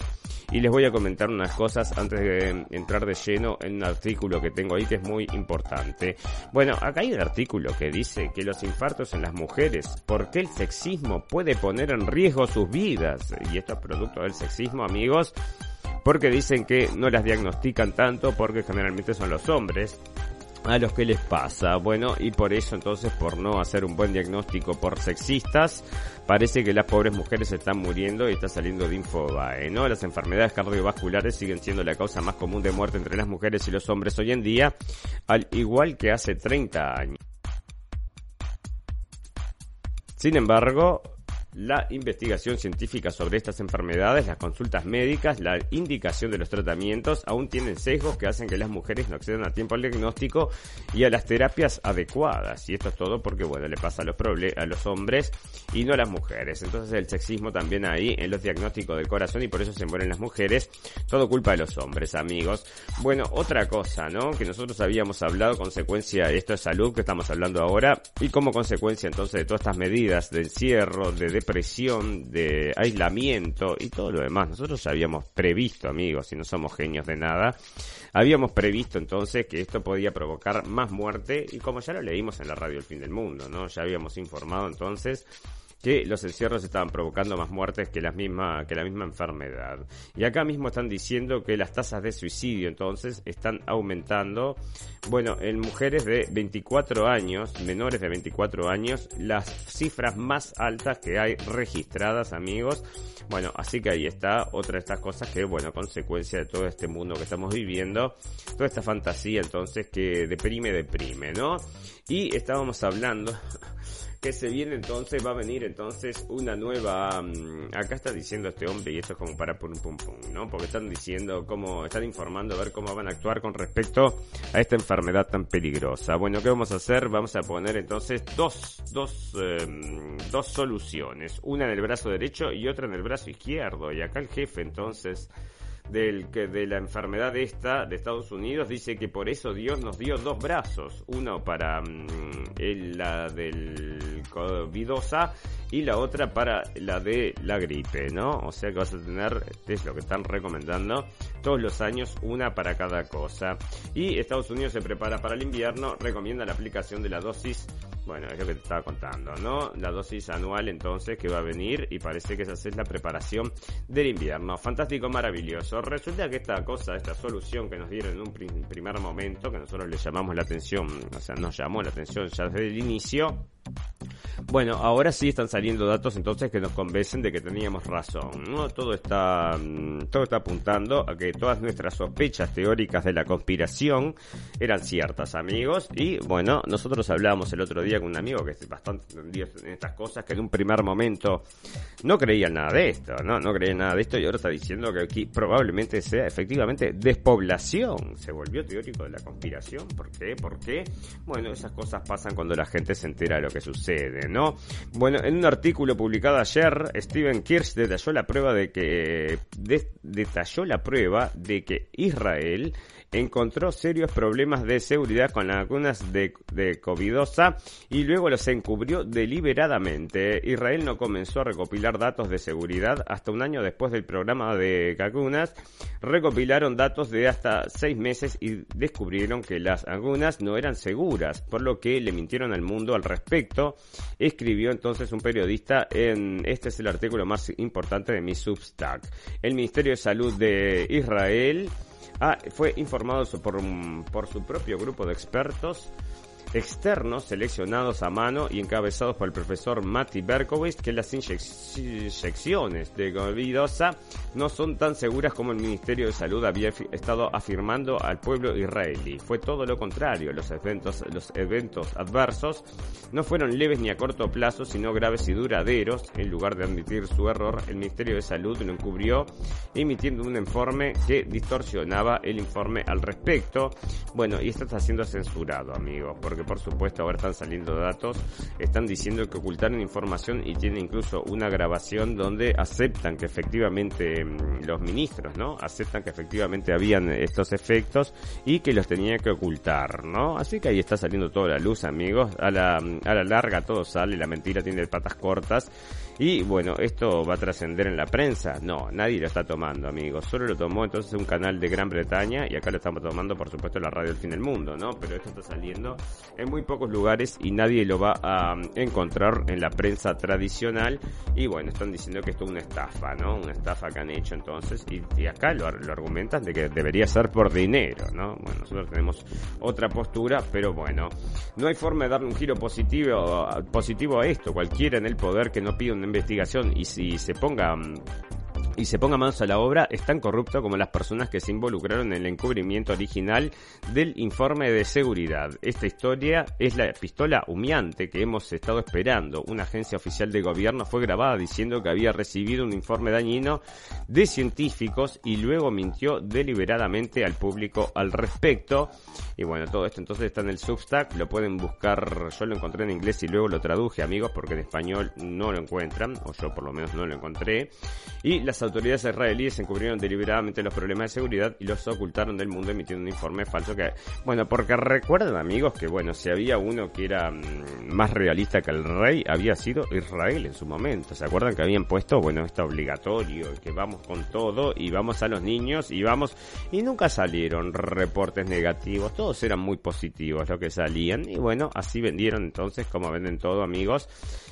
y les voy a comentar unas cosas antes de entrar de lleno en un artículo que tengo ahí que es muy importante. Bueno, acá hay un artículo que dice que los infartos en las mujeres, ¿por qué el sexismo puede poner en riesgo sus vidas? Y esto es producto del sexismo, amigos porque dicen que no las diagnostican tanto porque generalmente son los hombres a los que les pasa. Bueno, y por eso entonces, por no hacer un buen diagnóstico por sexistas, parece que las pobres mujeres están muriendo y está saliendo de Infobae, ¿no? Las enfermedades cardiovasculares siguen siendo la causa más común de muerte entre las mujeres y los hombres hoy en día, al igual que hace 30 años. Sin embargo, la investigación científica sobre estas enfermedades, las consultas médicas, la indicación de los tratamientos aún tienen sesgos que hacen que las mujeres no accedan a tiempo al diagnóstico y a las terapias adecuadas. Y esto es todo porque, bueno, le pasa a los, a los hombres y no a las mujeres. Entonces el sexismo también ahí en los diagnósticos del corazón y por eso se mueren las mujeres. Todo culpa de los hombres, amigos. Bueno, otra cosa, ¿no? Que nosotros habíamos hablado, consecuencia, esto es salud que estamos hablando ahora, y como consecuencia entonces de todas estas medidas de encierro, de presión, de aislamiento y todo lo demás. Nosotros ya habíamos previsto, amigos, y no somos genios de nada, habíamos previsto entonces que esto podía provocar más muerte y como ya lo leímos en la radio El Fin del Mundo, ¿no? Ya habíamos informado entonces que los encierros estaban provocando más muertes que la misma que la misma enfermedad. Y acá mismo están diciendo que las tasas de suicidio entonces están aumentando. Bueno, en mujeres de 24 años, menores de 24 años, las cifras más altas que hay registradas, amigos. Bueno, así que ahí está otra de estas cosas que, bueno, consecuencia de todo este mundo que estamos viviendo, toda esta fantasía entonces que deprime, deprime, ¿no? Y estábamos hablando (laughs) que se viene entonces, va a venir entonces una nueva, mm, acá está diciendo este hombre y esto es como para pum pum pum, ¿no? Porque están diciendo cómo, están informando a ver cómo van a actuar con respecto a esta enfermedad tan peligrosa. Bueno, ¿qué vamos a hacer? Vamos a poner entonces dos, dos, em, dos soluciones, una en el brazo derecho y otra en el brazo izquierdo. Y acá el jefe entonces del, que, de la enfermedad esta de Estados Unidos dice que por eso Dios nos dio dos brazos, uno para mm, la del covidosa y la otra para la de la gripe, ¿no? O sea que vas a tener, es lo que están recomendando, todos los años una para cada cosa. Y Estados Unidos se prepara para el invierno, recomienda la aplicación de la dosis bueno, es lo que te estaba contando, ¿no? La dosis anual entonces que va a venir y parece que esa es la preparación del invierno. Fantástico, maravilloso. Resulta que esta cosa, esta solución que nos dieron en un primer momento, que nosotros le llamamos la atención, o sea, nos llamó la atención ya desde el inicio, bueno, ahora sí están saliendo datos entonces que nos convencen de que teníamos razón. ¿no? Todo está mm, todo está apuntando a que todas nuestras sospechas teóricas de la conspiración eran ciertas, amigos. Y bueno, nosotros hablábamos el otro día con un amigo que es bastante entendido en estas cosas, que en un primer momento no creía nada de esto, ¿no? No creía nada de esto y ahora está diciendo que aquí probablemente sea efectivamente despoblación. Se volvió teórico de la conspiración. ¿Por qué? ¿Por qué? Bueno, esas cosas pasan cuando la gente se entera de lo que sucede, ¿no? Bueno, en un artículo publicado ayer, Steven Kirsch detalló la prueba de que detalló la prueba de que Israel encontró serios problemas de seguridad con las vacunas de, de Covidosa y luego los encubrió deliberadamente. Israel no comenzó a recopilar datos de seguridad hasta un año después del programa de vacunas. Recopilaron datos de hasta seis meses y descubrieron que las vacunas no eran seguras, por lo que le mintieron al mundo al respecto. Escribió entonces un periodista en este es el artículo más importante de mi Substack. El Ministerio de Salud de Israel ah, fue informado por, por su propio grupo de expertos externos seleccionados a mano y encabezados por el profesor Matti Berkowitz que las inyecciones de Govidosa no son tan seguras como el Ministerio de Salud había estado afirmando al pueblo israelí. Fue todo lo contrario, los eventos, los eventos adversos no fueron leves ni a corto plazo, sino graves y duraderos. En lugar de admitir su error, el Ministerio de Salud lo encubrió emitiendo un informe que distorsionaba el informe al respecto. Bueno, y esto está siendo censurado, amigos, porque por supuesto ahora están saliendo datos, están diciendo que ocultaron información y tiene incluso una grabación donde aceptan que efectivamente mm, los ministros, ¿no? Aceptan que efectivamente habían estos efectos y que los tenían que ocultar, ¿no? Así que ahí está saliendo toda la luz, amigos. A la, a la larga todo sale, la mentira tiene patas cortas y bueno, ¿esto va a trascender en la prensa? No, nadie lo está tomando, amigos. Solo lo tomó entonces un canal de Gran Bretaña y acá lo estamos tomando, por supuesto, la radio del fin del mundo, ¿no? Pero esto está saliendo en muy pocos lugares y nadie lo va a um, encontrar en la prensa tradicional. Y bueno, están diciendo que esto es una estafa, ¿no? Una estafa que han hecho entonces. Y, acá lo, lo argumentan de que debería ser por dinero, ¿no? Bueno, nosotros tenemos otra postura, pero bueno, no hay forma de darle un giro positivo, positivo a esto. Cualquiera en el poder que no pida un investigación y si se ponga mm, y se ponga manos a la obra es tan corrupto como las personas que se involucraron en el encubrimiento original del informe de seguridad. Esta historia es la pistola humeante que hemos estado esperando. Una agencia oficial de gobierno fue grabada diciendo que había recibido un informe dañino de científicos y luego mintió deliberadamente al público al respecto. Y bueno, todo esto entonces está en el Substack, lo pueden buscar, yo lo encontré en inglés y luego lo traduje amigos porque en español no lo encuentran, o yo por lo menos no lo encontré. Y las autoridades israelíes encubrieron deliberadamente los problemas de seguridad y los ocultaron del mundo emitiendo un informe falso que, bueno, porque recuerden amigos que, bueno, si había uno que era mm, más realista que el rey, había sido Israel en su momento. ¿Se acuerdan que habían puesto, bueno, está obligatorio, que vamos con todo y vamos a los niños y vamos, y nunca salieron reportes negativos, todos eran muy positivos lo que salían y bueno, así vendieron entonces como venden todo amigos.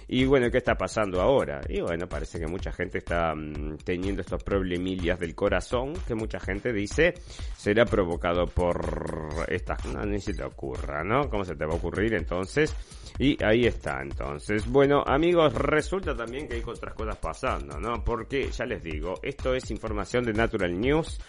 Y bueno, ¿qué está pasando ahora? Y bueno, parece que mucha gente está mm, teniendo estos problemillas del corazón que mucha gente dice será provocado por estas... No, ni se te ocurra, ¿no? ¿Cómo se te va a ocurrir entonces? Y ahí está, entonces. Bueno, amigos, resulta también que hay otras cosas pasando, ¿no? Porque, ya les digo, esto es información de Natural News.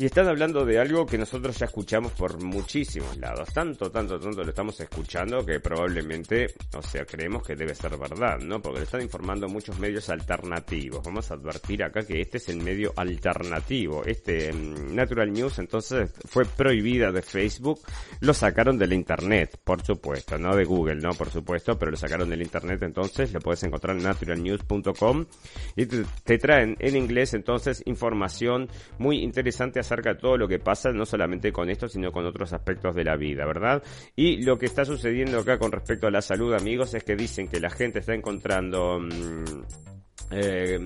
Y están hablando de algo que nosotros ya escuchamos por muchísimos lados. Tanto, tanto, tanto lo estamos escuchando que probablemente, o sea, creemos que debe ser verdad, ¿no? Porque le están informando muchos medios alternativos. Vamos a advertir acá que este es el medio alternativo. Este mm, Natural News entonces fue prohibida de Facebook. Lo sacaron de la internet, por supuesto, no de Google, ¿no? Por supuesto, pero lo sacaron del internet entonces. Lo puedes encontrar en naturalnews.com y te, traen en inglés entonces información muy interesante de todo lo que pasa, no solamente con esto, sino con otros aspectos de la vida, ¿verdad? Y lo que está sucediendo acá con respecto a la salud, amigos, es que dicen que la gente está encontrando... Mm, eh,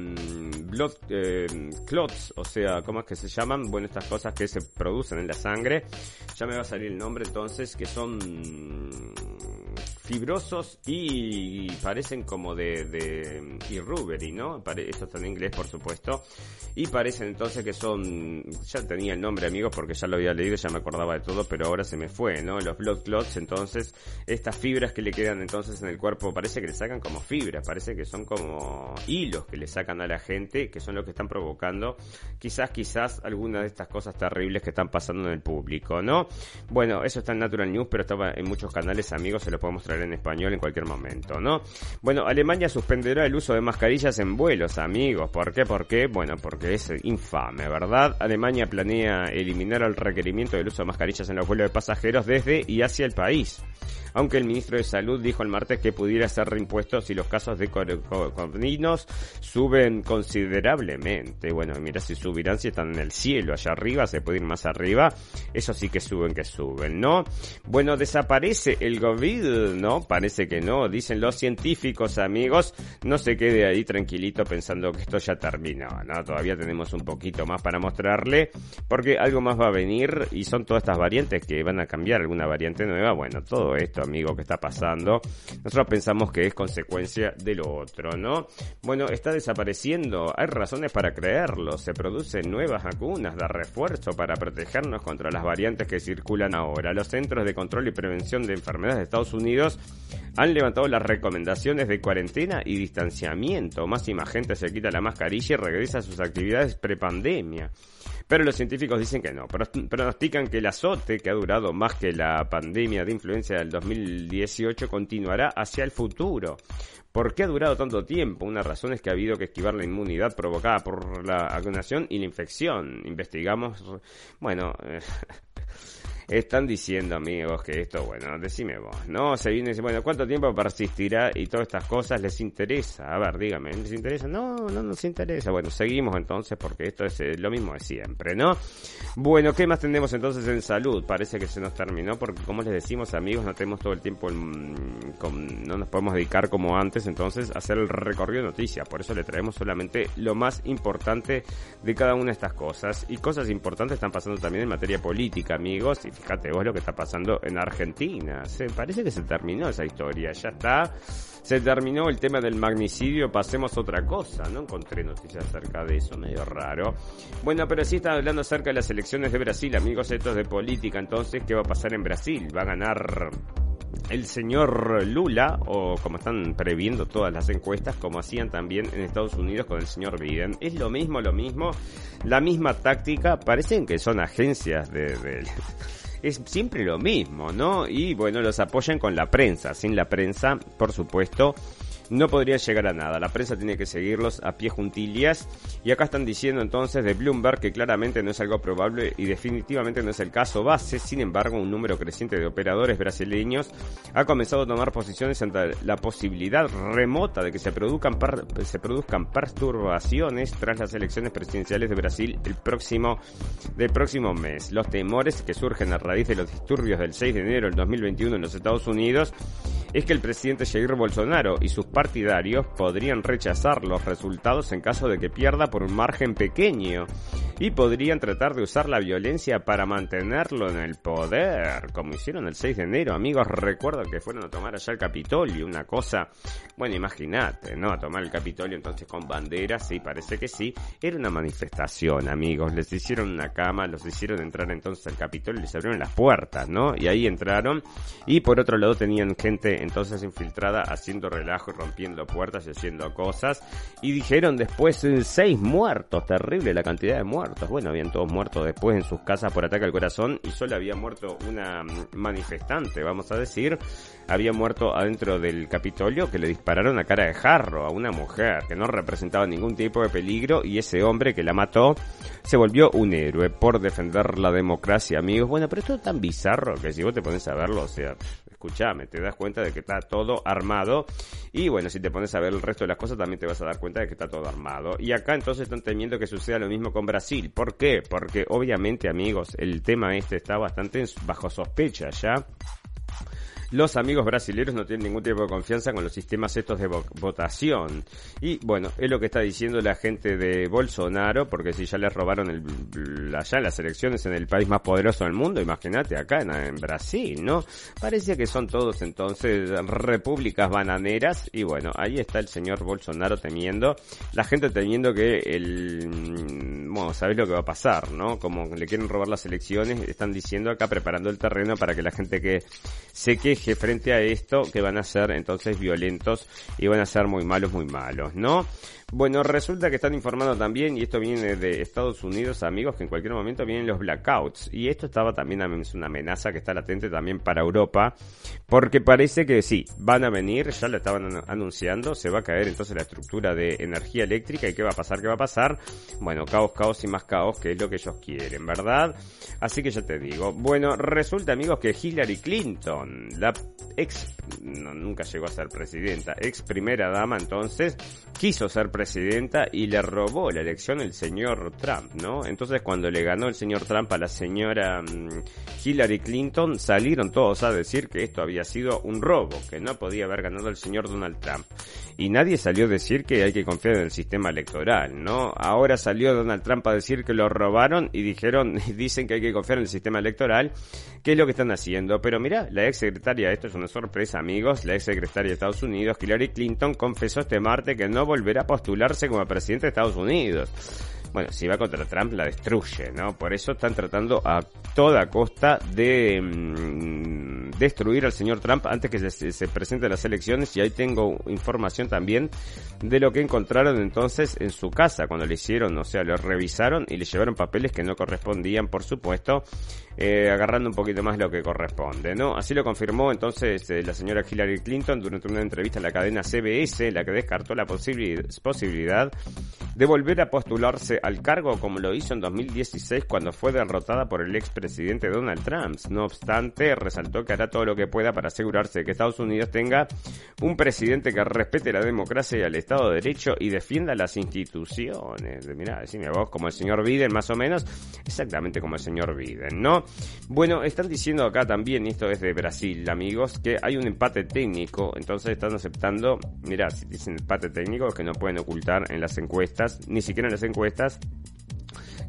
blood eh, clots, o sea, ¿cómo es que se llaman? Bueno, estas cosas que se producen en la sangre, ya me va a salir el nombre entonces, que son fibrosos y parecen como de, de irrubery, ¿no? Esto está en inglés, por supuesto. Y parecen entonces que son, ya tenía el nombre, amigos, porque ya lo había leído, ya me acordaba de todo, pero ahora se me fue, ¿no? Los blood clots, entonces, estas fibras que le quedan entonces en el cuerpo, parece que le sacan como fibras, parece que son como hilos que le sacan a la gente, que son los que están provocando quizás, quizás algunas de estas cosas terribles que están pasando en el público, ¿no? Bueno, eso está en Natural News, pero estaba en muchos canales, amigos, se lo puedo en español en cualquier momento, ¿no? Bueno, Alemania suspenderá el uso de mascarillas en vuelos, amigos. ¿Por qué? ¿Por qué? Bueno, porque es infame, ¿verdad? Alemania planea eliminar el requerimiento del uso de mascarillas en los vuelos de pasajeros desde y hacia el país aunque el ministro de Salud dijo el martes que pudiera ser reimpuesto si los casos de coronavirus suben considerablemente. Bueno, mira si subirán, si están en el cielo, allá arriba, se puede ir más arriba, eso sí que suben, que suben, ¿no? Bueno, desaparece el COVID, ¿no? Parece que no, dicen los científicos, amigos, no se quede ahí tranquilito pensando que esto ya terminó, ¿no? Todavía tenemos un poquito más para mostrarle, porque algo más va a venir y son todas estas variantes que van a cambiar, alguna variante nueva, bueno, todo esto amigo, que está pasando. Nosotros pensamos que es consecuencia de lo otro, ¿no? Bueno, está desapareciendo, hay razones para creerlo, se producen nuevas vacunas de refuerzo para protegernos contra las variantes que circulan ahora. Los Centros de Control y Prevención de Enfermedades de Estados Unidos han levantado las recomendaciones de cuarentena y distanciamiento. Más gente se quita la mascarilla y regresa a sus actividades prepandemia. Pero los científicos dicen que no. Pronostican que el azote, que ha durado más que la pandemia de influencia del 2018, continuará hacia el futuro. ¿Por qué ha durado tanto tiempo? Una razón es que ha habido que esquivar la inmunidad provocada por la vacunación y la infección. Investigamos, bueno, (laughs) Están diciendo, amigos, que esto, bueno, decime vos, ¿no? Se viene, bueno, ¿cuánto tiempo persistirá? Y todas estas cosas les interesa. A ver, dígame, ¿les interesa? No, no nos interesa. Bueno, seguimos entonces porque esto es eh, lo mismo de siempre, ¿no? Bueno, ¿qué más tenemos entonces en salud? Parece que se nos terminó porque, como les decimos, amigos, no tenemos todo el tiempo, no nos podemos dedicar como antes, entonces, a hacer el recorrido de noticias. Por eso le traemos solamente lo más importante de cada una de estas cosas. Y cosas importantes están pasando también en materia política, amigos fíjate vos lo que está pasando en Argentina. Se parece que se terminó esa historia, ya está. Se terminó el tema del magnicidio, pasemos otra cosa. No encontré noticias acerca de eso, medio raro. Bueno, pero sí está hablando acerca de las elecciones de Brasil, amigos, estos de política. Entonces, ¿qué va a pasar en Brasil? ¿Va a ganar el señor Lula, o como están previendo todas las encuestas, como hacían también en Estados Unidos con el señor Biden. Es lo mismo, lo mismo, la misma táctica. Parecen que son agencias de es siempre lo mismo, ¿no? Y bueno, los apoyan con la prensa. Sin la prensa, por supuesto, no podría llegar a nada. La prensa tiene que seguirlos a pie juntillas. Y acá están diciendo entonces de Bloomberg que claramente no es algo probable y definitivamente no es el caso base. Sin embargo, un número creciente de operadores brasileños ha comenzado a tomar posiciones ante la posibilidad remota de que se produzcan, se produzcan perturbaciones tras las elecciones presidenciales de Brasil el próximo, del próximo mes. Los temores que surgen a raíz de los disturbios del 6 de enero del 2021 en los Estados Unidos es que el presidente Jair Bolsonaro y sus partidarios podrían rechazar los resultados en caso de que pierda por un margen pequeño y podrían tratar de usar la violencia para mantenerlo en el poder, como hicieron el 6 de enero. Amigos, recuerdo que fueron a tomar allá el Capitolio, una cosa, bueno, imagínate, ¿no? A tomar el Capitolio entonces con banderas, sí, parece que sí. Era una manifestación, amigos. Les hicieron una cama, los hicieron entrar entonces al Capitolio, les abrieron las puertas, ¿no? Y ahí entraron y por otro lado tenían gente entonces infiltrada haciendo relajo y rompiendo puertas y haciendo cosas. Y dijeron después seis muertos, terrible la cantidad de muertos. Bueno, habían todos muertos después en sus casas por ataque al corazón y solo había muerto una manifestante, vamos a decir. Había muerto adentro del Capitolio que le dispararon a cara de jarro a una mujer que no representaba ningún tipo de peligro y ese hombre que la mató se volvió un héroe por defender la democracia, amigos. Bueno, pero esto es tan bizarro que si vos te pones a verlo, o sea, escúchame, te das cuenta de que está todo armado. Y bueno, si te pones a ver el resto de las cosas, también te vas a dar cuenta de que está todo armado. Y acá entonces están temiendo que suceda lo mismo con Brasil. ¿Por qué? Porque obviamente, amigos, el tema este está bastante bajo sospecha ya los amigos brasileños no tienen ningún tipo de confianza con los sistemas estos de votación. Y bueno, es lo que está diciendo la gente de Bolsonaro, porque si ya les robaron el, allá las elecciones en el país más poderoso del mundo, imagínate acá en, Brasil, ¿no? Parece que son todos entonces repúblicas bananeras y bueno, ahí está el señor Bolsonaro temiendo, la gente temiendo que el, bueno, sabéis lo que va a pasar, ¿no? Como le quieren robar las elecciones, están diciendo acá preparando el terreno para que la gente que se queje frente a esto que van a ser entonces violentos y van a ser muy malos, muy malos, ¿no? Bueno, resulta que están informando también, y esto viene de Estados Unidos, amigos, que en cualquier momento vienen los blackouts. Y esto estaba también, es una amenaza que está latente también para Europa, porque parece que sí, van a venir, ya lo estaban anunciando, se va a caer entonces la estructura de energía eléctrica y qué va a pasar, qué va a pasar. Bueno, caos, caos y más caos, que es lo que ellos quieren, ¿verdad? Así que ya te digo. Bueno, resulta, amigos, que Hillary Clinton, la ex, nunca llegó a ser presidenta, ex primera dama entonces, quiso ser presidenta y le robó la elección el señor Trump, ¿no? Entonces cuando le ganó el señor Trump a la señora mm, Hillary Clinton, salieron todos a decir que esto había sido un robo, que no podía haber ganado el señor Donald Trump. Y nadie salió a decir que hay que confiar en el sistema electoral, ¿no? Ahora salió Donald Trump a decir que lo robaron y dijeron, (laughs) dicen que hay que confiar en el sistema electoral, que es lo que están haciendo. Pero mira, la ex secretaria esto es una sorpresa amigos, la ex secretaria de Estados Unidos, Hillary Clinton, confesó este martes que no volverá a postularse como presidente de Estados Unidos bueno, si va contra Trump la destruye, ¿no? Por eso están tratando a toda costa de mm, destruir al señor Trump antes que se, se presenten las elecciones y ahí tengo información también de lo que encontraron entonces en su casa cuando le hicieron, o sea, lo revisaron y le llevaron papeles que no correspondían, por supuesto, eh, agarrando un poquito más lo que corresponde, ¿no? Así lo confirmó entonces eh, la señora Hillary Clinton durante una entrevista a la cadena CBS, la que descartó la posibilidad de volver a postularse al cargo como lo hizo en 2016 cuando fue derrotada por el expresidente Donald Trump. No obstante, resaltó que hará todo lo que pueda para asegurarse de que Estados Unidos tenga un presidente que respete la democracia y al Estado de Derecho y defienda las instituciones. Mira, decime vos, como el señor Biden, más o menos, exactamente como el señor Biden, ¿no? Bueno, están diciendo acá también, y esto es de Brasil, amigos, que hay un empate técnico, entonces están aceptando, mira, si dicen empate técnico es que no pueden ocultar en las encuestas, ni siquiera en las encuestas,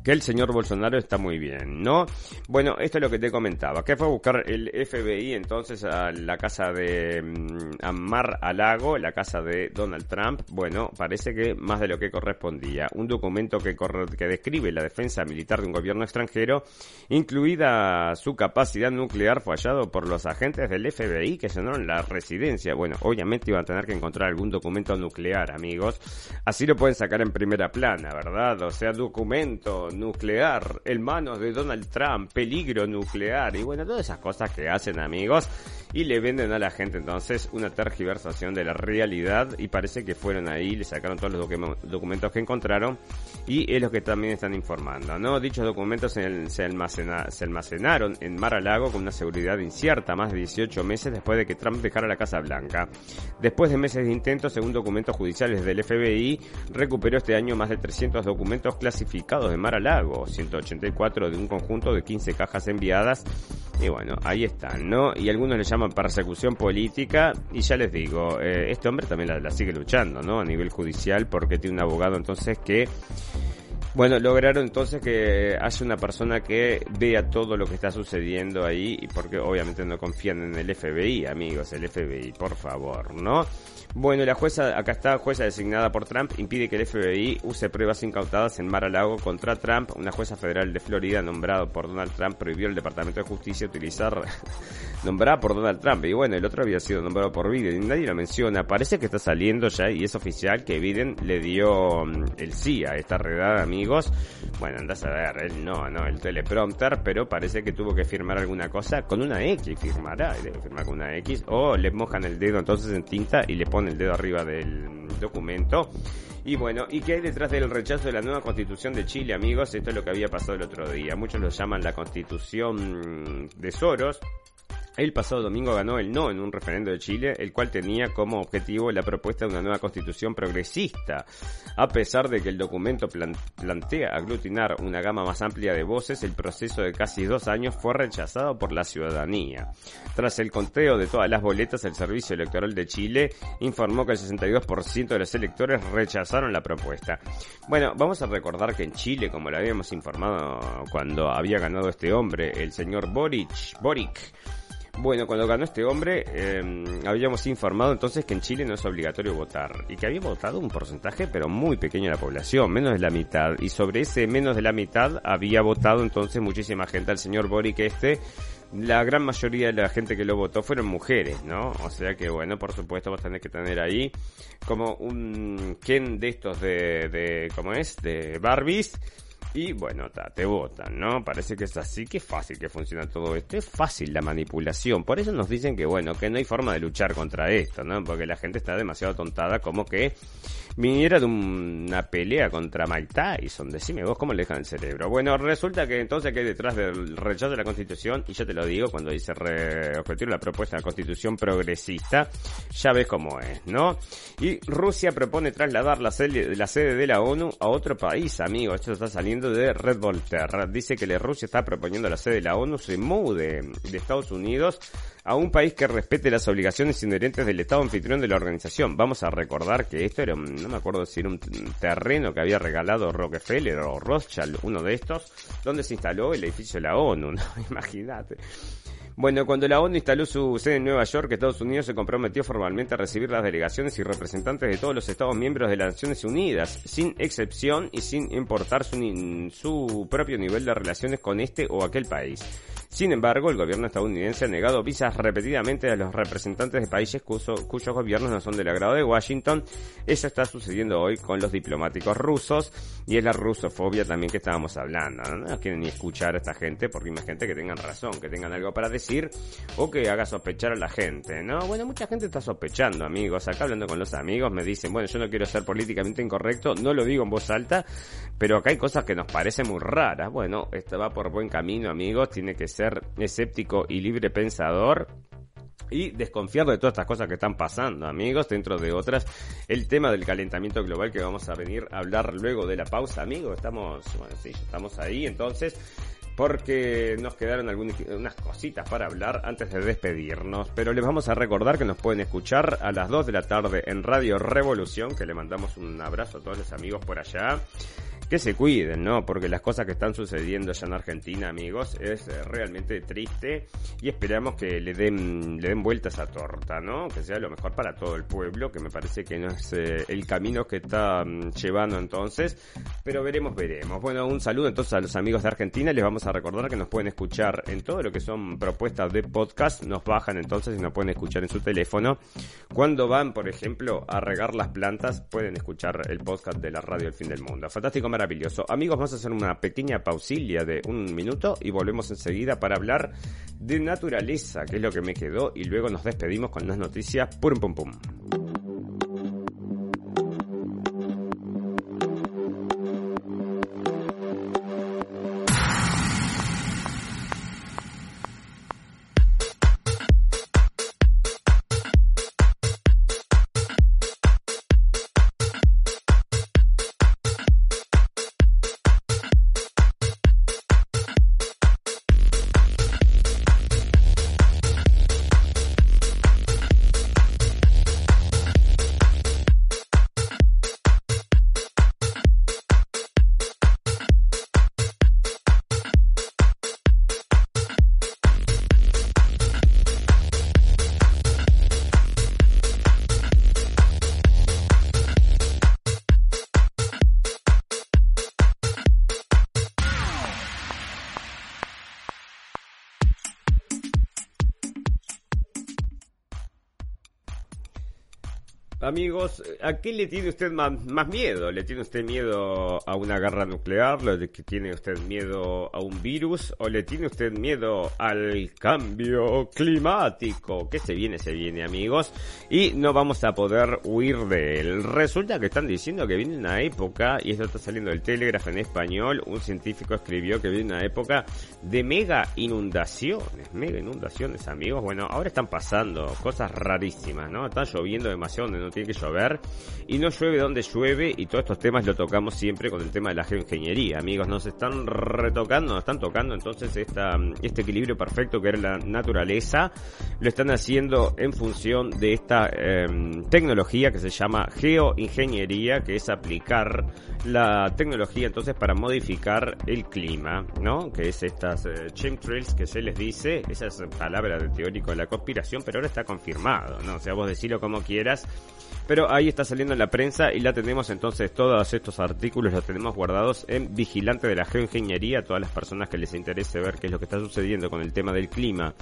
que el señor Bolsonaro está muy bien, ¿no? Bueno, esto es lo que te comentaba, que fue a buscar el FBI entonces a la casa de mm, Mar a la casa de Donald Trump. Bueno, parece que más de lo que correspondía. Un documento que, que describe la defensa militar de un gobierno extranjero, incluida su capacidad nuclear, fue hallado por los agentes del FBI que llenaron la residencia. Bueno, obviamente iban a tener que encontrar algún documento nuclear, amigos. Así lo pueden sacar en primera plana, ¿verdad? O sea, documento nuclear en manos de Donald Trump, peligro nuclear y bueno, todas esas cosas que hacen amigos y le venden a la gente entonces una tergiversación de la realidad y parece que fueron ahí, le sacaron todos los documentos que encontraron y es lo que también están informando, ¿no? Dichos documentos se, almacenaron en Mar a Lago con una seguridad incierta más de 18 meses después de que Trump dejara la Casa Blanca. Después de meses de intentos, según documentos judiciales del FBI, recuperó este año más de 300 documentos clasificados de Mar a Lago, 184 de un conjunto de 15 cajas enviadas y bueno, ahí están, ¿no? Y algunos le llaman persecución política y ya les digo, eh, este hombre también la, sigue luchando, ¿no? A nivel judicial porque tiene un abogado entonces que... Bueno, lograron entonces que haya una persona que vea todo lo que está sucediendo ahí y porque obviamente no confían en el FBI, amigos, el FBI, por favor, ¿no? Bueno, la jueza, acá está, jueza designada por Trump, impide que el FBI use pruebas incautadas en Mar-a-Lago contra Trump. Una jueza federal de Florida, nombrado por Donald Trump, prohibió al Departamento de Justicia utilizar, (laughs) nombrada por Donald Trump. Y bueno, el otro había sido nombrado por Biden nadie lo menciona. Parece que está saliendo ya y es oficial que Biden le dio mm, el sí a esta redada, amigos. Bueno, andás a ver, él no, no, el teleprompter, pero parece que tuvo que firmar alguna cosa con una X, firmará, debe firmar con una X, o le mojan el dedo entonces en tinta y le ponen el dedo arriba del documento. Y bueno, ¿y qué hay detrás del rechazo de la nueva constitución de Chile, amigos? Esto es lo que había pasado el otro día. Muchos lo llaman la constitución de Soros. El pasado domingo ganó el no en un referendo de Chile, el cual tenía como objetivo la propuesta de una nueva constitución progresista. A pesar de que el documento plantea aglutinar una gama más amplia de voces, el proceso de casi dos años fue rechazado por la ciudadanía. Tras el conteo de todas las boletas, el Servicio Electoral de Chile informó que el 62% de los electores rechazaron la propuesta. Bueno, vamos a recordar que en Chile, como lo habíamos informado cuando había ganado este hombre, el señor Boric, Boric, bueno, cuando ganó este hombre, em, habíamos informado entonces que en Chile no es obligatorio votar y que había votado un porcentaje, pero muy pequeño de la población, menos de la mitad. Y sobre ese menos de la mitad había votado entonces muchísima gente al señor Boric este. La gran mayoría de la gente que lo votó fueron mujeres, ¿no? O sea que, bueno, por supuesto vos tenés que tener ahí como un Ken de estos de, de ¿cómo es? De Barbies y bueno, te votan, ¿no? Parece que es así, que fácil que funciona todo esto. Es fácil la manipulación. Por eso nos dicen que, bueno, que no hay forma de luchar contra esto, ¿no? Porque la gente está demasiado tontada como que viniera de una pelea contra Mike Tyson. Decime vos cómo le dejan el cerebro. Bueno, resulta que entonces que hay detrás del rechazo de la constitución, y yo te lo digo cuando dice re la propuesta de la constitución progresista, ya ves cómo es, ¿no? Y Rusia propone trasladar la sede, la sede de la ONU a otro país, amigo. Esto está saliendo de Red Voltaire. Dice que la Rusia está proponiendo la sede de la ONU se mude de Estados Unidos a un país que respete las obligaciones inherentes del Estado anfitrión de la organización. Vamos a recordar que esto era, no me acuerdo si era un terreno que había regalado Rockefeller o Rothschild, uno de estos, donde se instaló el edificio de la ONU, (laughs) Imagínate. Bueno, cuando la ONU instaló su sede en Nueva York, Estados Unidos se comprometió formalmente a recibir las delegaciones y representantes de todos los Estados miembros de las Naciones Unidas, sin excepción y sin importar su, su propio nivel de relaciones con este o aquel país. Sin embargo, el gobierno estadounidense ha negado visas repetidamente a los representantes de países cuyos gobiernos no son del agrado de Washington. Eso está sucediendo hoy con los diplomáticos rusos y es la rusofobia también que estábamos hablando. No, quieren ni escuchar a esta gente porque gente que tengan razón, que tengan algo para decir o que haga sospechar a la gente. No, bueno, mucha gente está sospechando, amigos. Acá hablando con los amigos me dicen, bueno, yo no quiero ser políticamente incorrecto, no lo digo en voz alta, pero acá hay cosas que nos parecen muy raras. Bueno, esto va por buen camino, amigos. Tiene que ser escéptico y libre pensador y desconfiar de todas estas cosas que están pasando, amigos, dentro de otras, el tema del calentamiento global que vamos a venir a hablar luego de la pausa, amigos, estamos, bueno, estamos ahí, entonces, porque nos quedaron algunas unas cositas para hablar antes de despedirnos, pero les vamos a recordar que nos pueden escuchar a las 2 de la tarde en Radio Revolución, que le mandamos un abrazo a todos los amigos por allá que se cuiden, ¿no? Porque las cosas que están sucediendo allá en Argentina, amigos, es eh, realmente triste y esperamos que le den, le den vuelta esa torta, ¿no? Que sea lo mejor para todo el pueblo, que me parece que no es eh, el camino que está mm, llevando entonces, pero veremos, veremos. Bueno, un saludo entonces a los amigos de Argentina, les vamos a recordar que nos pueden escuchar en todo lo que son propuestas de podcast, nos bajan entonces y nos pueden escuchar en su teléfono. Cuando van, por ejemplo, a regar las plantas, pueden escuchar el podcast de la radio El Fin del Mundo. Fantástico maravilloso. Amigos, vamos a hacer una pequeña pausilia de un minuto y volvemos enseguida para hablar de naturaleza, que es lo que me quedó, y luego nos despedimos con las noticias pum pum pum. Amigos, ¿a qué le tiene usted más, miedo? ¿Le tiene usted miedo a una guerra nuclear? ¿Le tiene usted miedo a un virus? ¿O le tiene usted miedo al cambio climático? ¿Qué se viene? Se viene, amigos. Y no vamos a poder huir de él. Resulta que están diciendo que viene una época, y esto está saliendo del Telegraph en español, un científico escribió que viene una época de mega inundaciones. Mega inundaciones, amigos. Bueno, ahora están pasando cosas rarísimas, ¿no? Está lloviendo demasiado donde no tiene que llover y no llueve donde llueve y todos estos temas lo tocamos siempre con el tema de la geoingeniería. Amigos, nos están retocando, nos están tocando entonces esta, este equilibrio perfecto que era la naturaleza, lo están haciendo en función de esta em, tecnología que se llama geoingeniería, que es aplicar la tecnología entonces para modificar el clima, ¿no? Que es estas eh, chemtrails que se les dice, esa es palabra de teórico de la conspiración, pero ahora está confirmado, ¿no? O sea, vos decirlo como quieras, pero ahí está saliendo en la prensa y la tenemos entonces, todos estos artículos los tenemos guardados en Vigilante de la Geoingeniería, todas las personas que les interese ver qué es lo que está sucediendo con el tema del clima,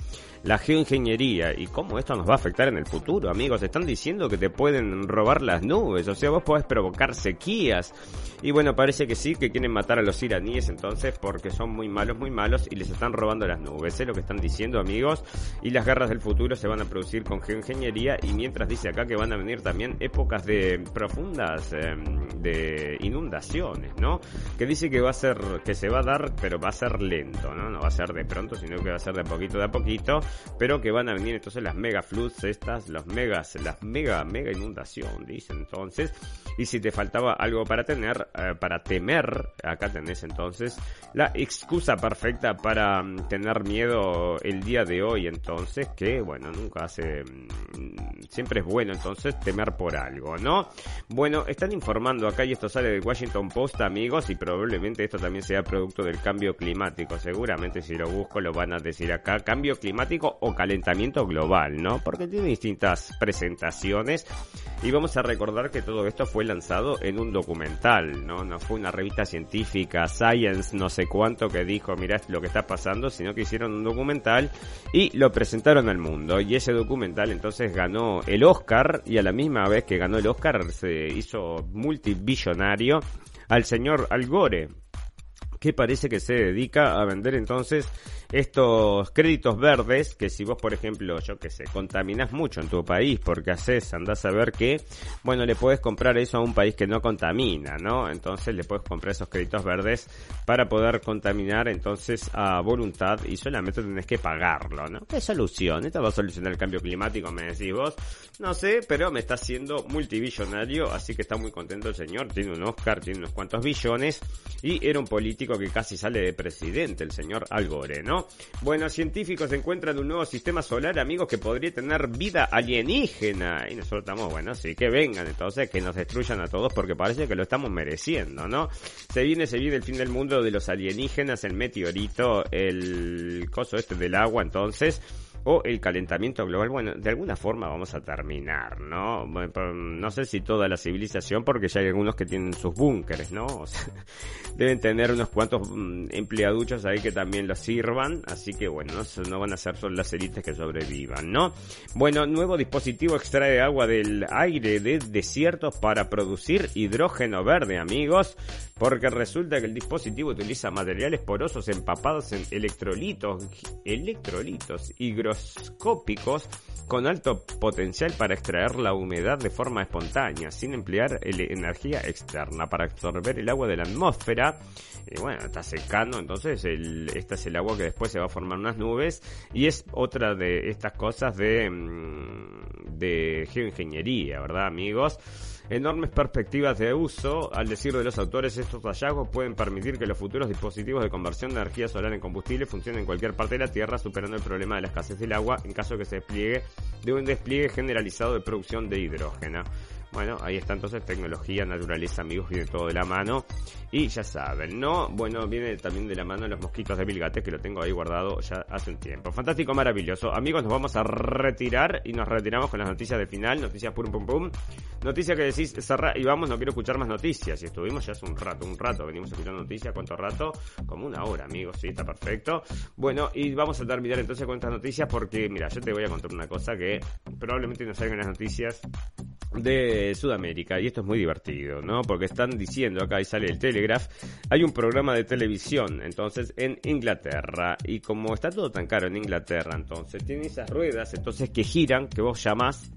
la geoingeniería y cómo esto nos va a afectar en el futuro, amigos. Están diciendo que te pueden robar las nubes, o sea, vos podés provocar sequías. Y bueno, parece que sí, que quieren matar a los iraníes entonces porque son muy malos, muy malos y les están robando las nubes. Es lo que están diciendo, amigos. Y las guerras del futuro se van a producir con geoingeniería y mientras dice acá que van a venir también épocas de profundas em, de inundaciones, ¿no? Que dice que va a ser, que se va a dar, pero va a ser lento, ¿no? No va a ser de pronto, sino que va a ser de poquito de a poquito, pero que van a venir entonces las mega floods estas, los megas, las mega, mega inundación, dicen entonces. Y si te faltaba algo para tener, eh, para temer, acá tenés entonces la excusa perfecta para mm, tener miedo el día de hoy entonces, que bueno, nunca hace, mm, siempre es bueno entonces temer por por algo, ¿no? Bueno, están informando acá y esto sale del Washington Post, amigos, y probablemente esto también sea producto del cambio climático. Seguramente si lo busco lo van a decir acá, cambio climático o calentamiento global, ¿no? Porque tiene distintas presentaciones y vamos a recordar que todo esto fue lanzado en un documental, ¿no? No fue una revista científica, Science, no sé cuánto, que dijo, mira lo que está pasando, sino que hicieron un documental y lo presentaron al mundo. Y ese documental entonces ganó el Oscar y a la misma vez que ganó el Oscar se hizo multibillonario al señor Al Gore, que parece que se dedica a vender entonces estos créditos verdes que si vos, por ejemplo, yo que sé, contaminas mucho en tu país porque haces, andás a ver que, bueno, le puedes comprar eso a un país que no contamina, ¿no? Entonces le puedes comprar esos créditos verdes para poder contaminar entonces a voluntad y solamente tenés que pagarlo, ¿no? ¿Qué solución? ¿Esta va a solucionar el cambio climático? Me decís vos. No sé, pero me está haciendo multibillonario, así que está muy contento el señor. Tiene un Oscar, tiene unos cuantos billones y era un político que casi sale de presidente, el señor Al Gore, ¿no? Bueno, científicos encuentran un nuevo sistema solar, amigos, que podría tener vida alienígena. Y nosotros estamos, bueno, sí, que vengan entonces, que nos destruyan a todos porque parece que lo estamos mereciendo, ¿no? Se viene, se viene el fin del mundo de los alienígenas, el meteorito, el coso este del agua, entonces o el calentamiento global. Bueno, de alguna forma vamos a terminar, ¿no? no sé si toda la civilización, porque ya hay algunos que tienen sus búnkeres, ¿no? (laughs) Deben tener unos cuantos mm, empleaduchos ahí que también los sirvan, así que bueno, no, no van a ser solo las élites que sobrevivan, ¿no? Bueno, nuevo dispositivo extrae agua del aire de desiertos para producir hidrógeno verde, amigos, porque resulta que el dispositivo utiliza materiales porosos empapados en electrolitos, electrolitos hidro con alto potencial para extraer la humedad de forma espontánea, sin emplear energía externa para absorber el agua de la atmósfera. Y bueno, está secando, entonces esta es el agua que después se va a formar unas nubes y es otra de estas cosas de, mm, de geoingeniería, ¿verdad amigos? Enormes perspectivas de uso. Al decir de los autores, estos hallazgos pueden permitir que los futuros dispositivos de conversión de energía solar en combustible funcionen en cualquier parte de la Tierra, superando el problema de la escasez del agua en caso que se despliegue de un despliegue generalizado de producción de hidrógeno. Bueno, ahí está entonces tecnología, naturaleza, amigos, viene todo de la mano. Y ya saben, ¿no? Bueno, viene también de la mano los mosquitos de Bilgate, que lo tengo ahí guardado ya hace un tiempo. Fantástico, maravilloso. Amigos, nos vamos a retirar y nos retiramos con las noticias de final, noticias pum pum pum. Noticia que decís, cerra y vamos, no quiero escuchar más noticias. Y estuvimos ya hace un rato, un rato, venimos escuchando noticias, ¿cuánto rato? Como una hora, amigos, sí, está perfecto. Bueno, y vamos a terminar entonces con estas noticias porque, mira, yo te voy a contar una cosa que probablemente no salgan las noticias de Sudamérica y esto es muy divertido, ¿no? Porque están diciendo acá y sale el Telegraph, hay un programa de televisión entonces en Inglaterra y como está todo tan caro en Inglaterra, entonces tiene esas ruedas entonces que giran, que vos llamás,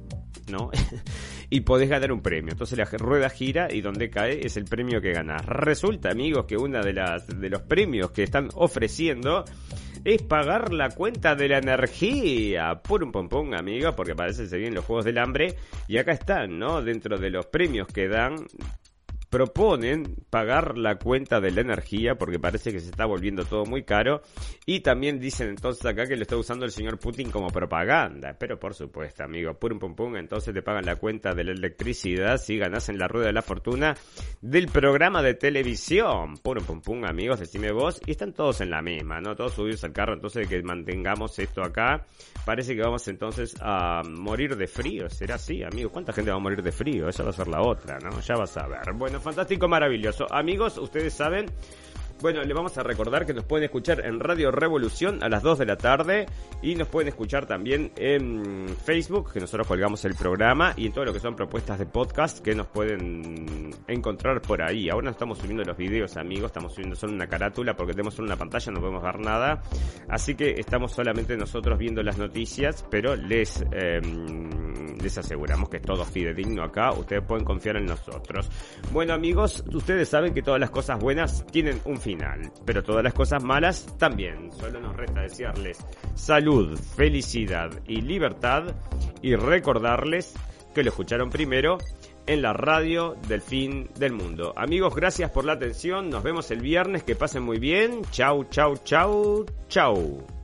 ¿no? (laughs) y podés ganar un premio. Entonces la rueda gira y donde cae es el premio que ganás. Resulta, amigos, que una de las de los premios que están ofreciendo es pagar la cuenta de la energía. Por un pompón, amigo, porque parece que se vienen los Juegos del Hambre. Y acá están, ¿no? Dentro de los premios que dan, proponen pagar la cuenta de la energía porque parece que se está volviendo todo muy caro. Y también dicen entonces acá que lo está usando el señor Putin como propaganda. Pero por supuesto amigo pum pum pum entonces te pagan la cuenta de la electricidad si ganas en la rueda de la fortuna del programa de televisión. Pum pum pum amigos decime vos. Y están todos en la misma no todos subidos al carro entonces que mantengamos esto acá. Parece que vamos entonces a morir de frío. Será así amigos cuánta gente va a morir de frío esa va a ser la otra no ya vas a ver. Bueno fantástico, maravilloso. Amigos, ustedes saben bueno, le vamos a recordar que nos pueden escuchar en Radio Revolución a las 2 de la tarde y nos pueden escuchar también en Facebook, que nosotros colgamos el programa, y en todo lo que son propuestas de podcast que nos pueden encontrar por ahí. Ahora no estamos subiendo los videos, amigos, estamos subiendo solo una carátula porque tenemos solo una pantalla, no podemos ver nada. Así que estamos solamente nosotros viendo las noticias, pero les, em, les aseguramos que es todo fidedigno acá. Ustedes pueden confiar en nosotros. Bueno, amigos, ustedes saben que todas las cosas buenas tienen un final. Pero todas las cosas malas también. Solo nos resta desearles salud, felicidad y libertad y recordarles que lo escucharon primero en la radio del fin del mundo. Amigos, gracias por la atención. Nos vemos el viernes. Que pasen muy bien. Chau, chau, chau, chau.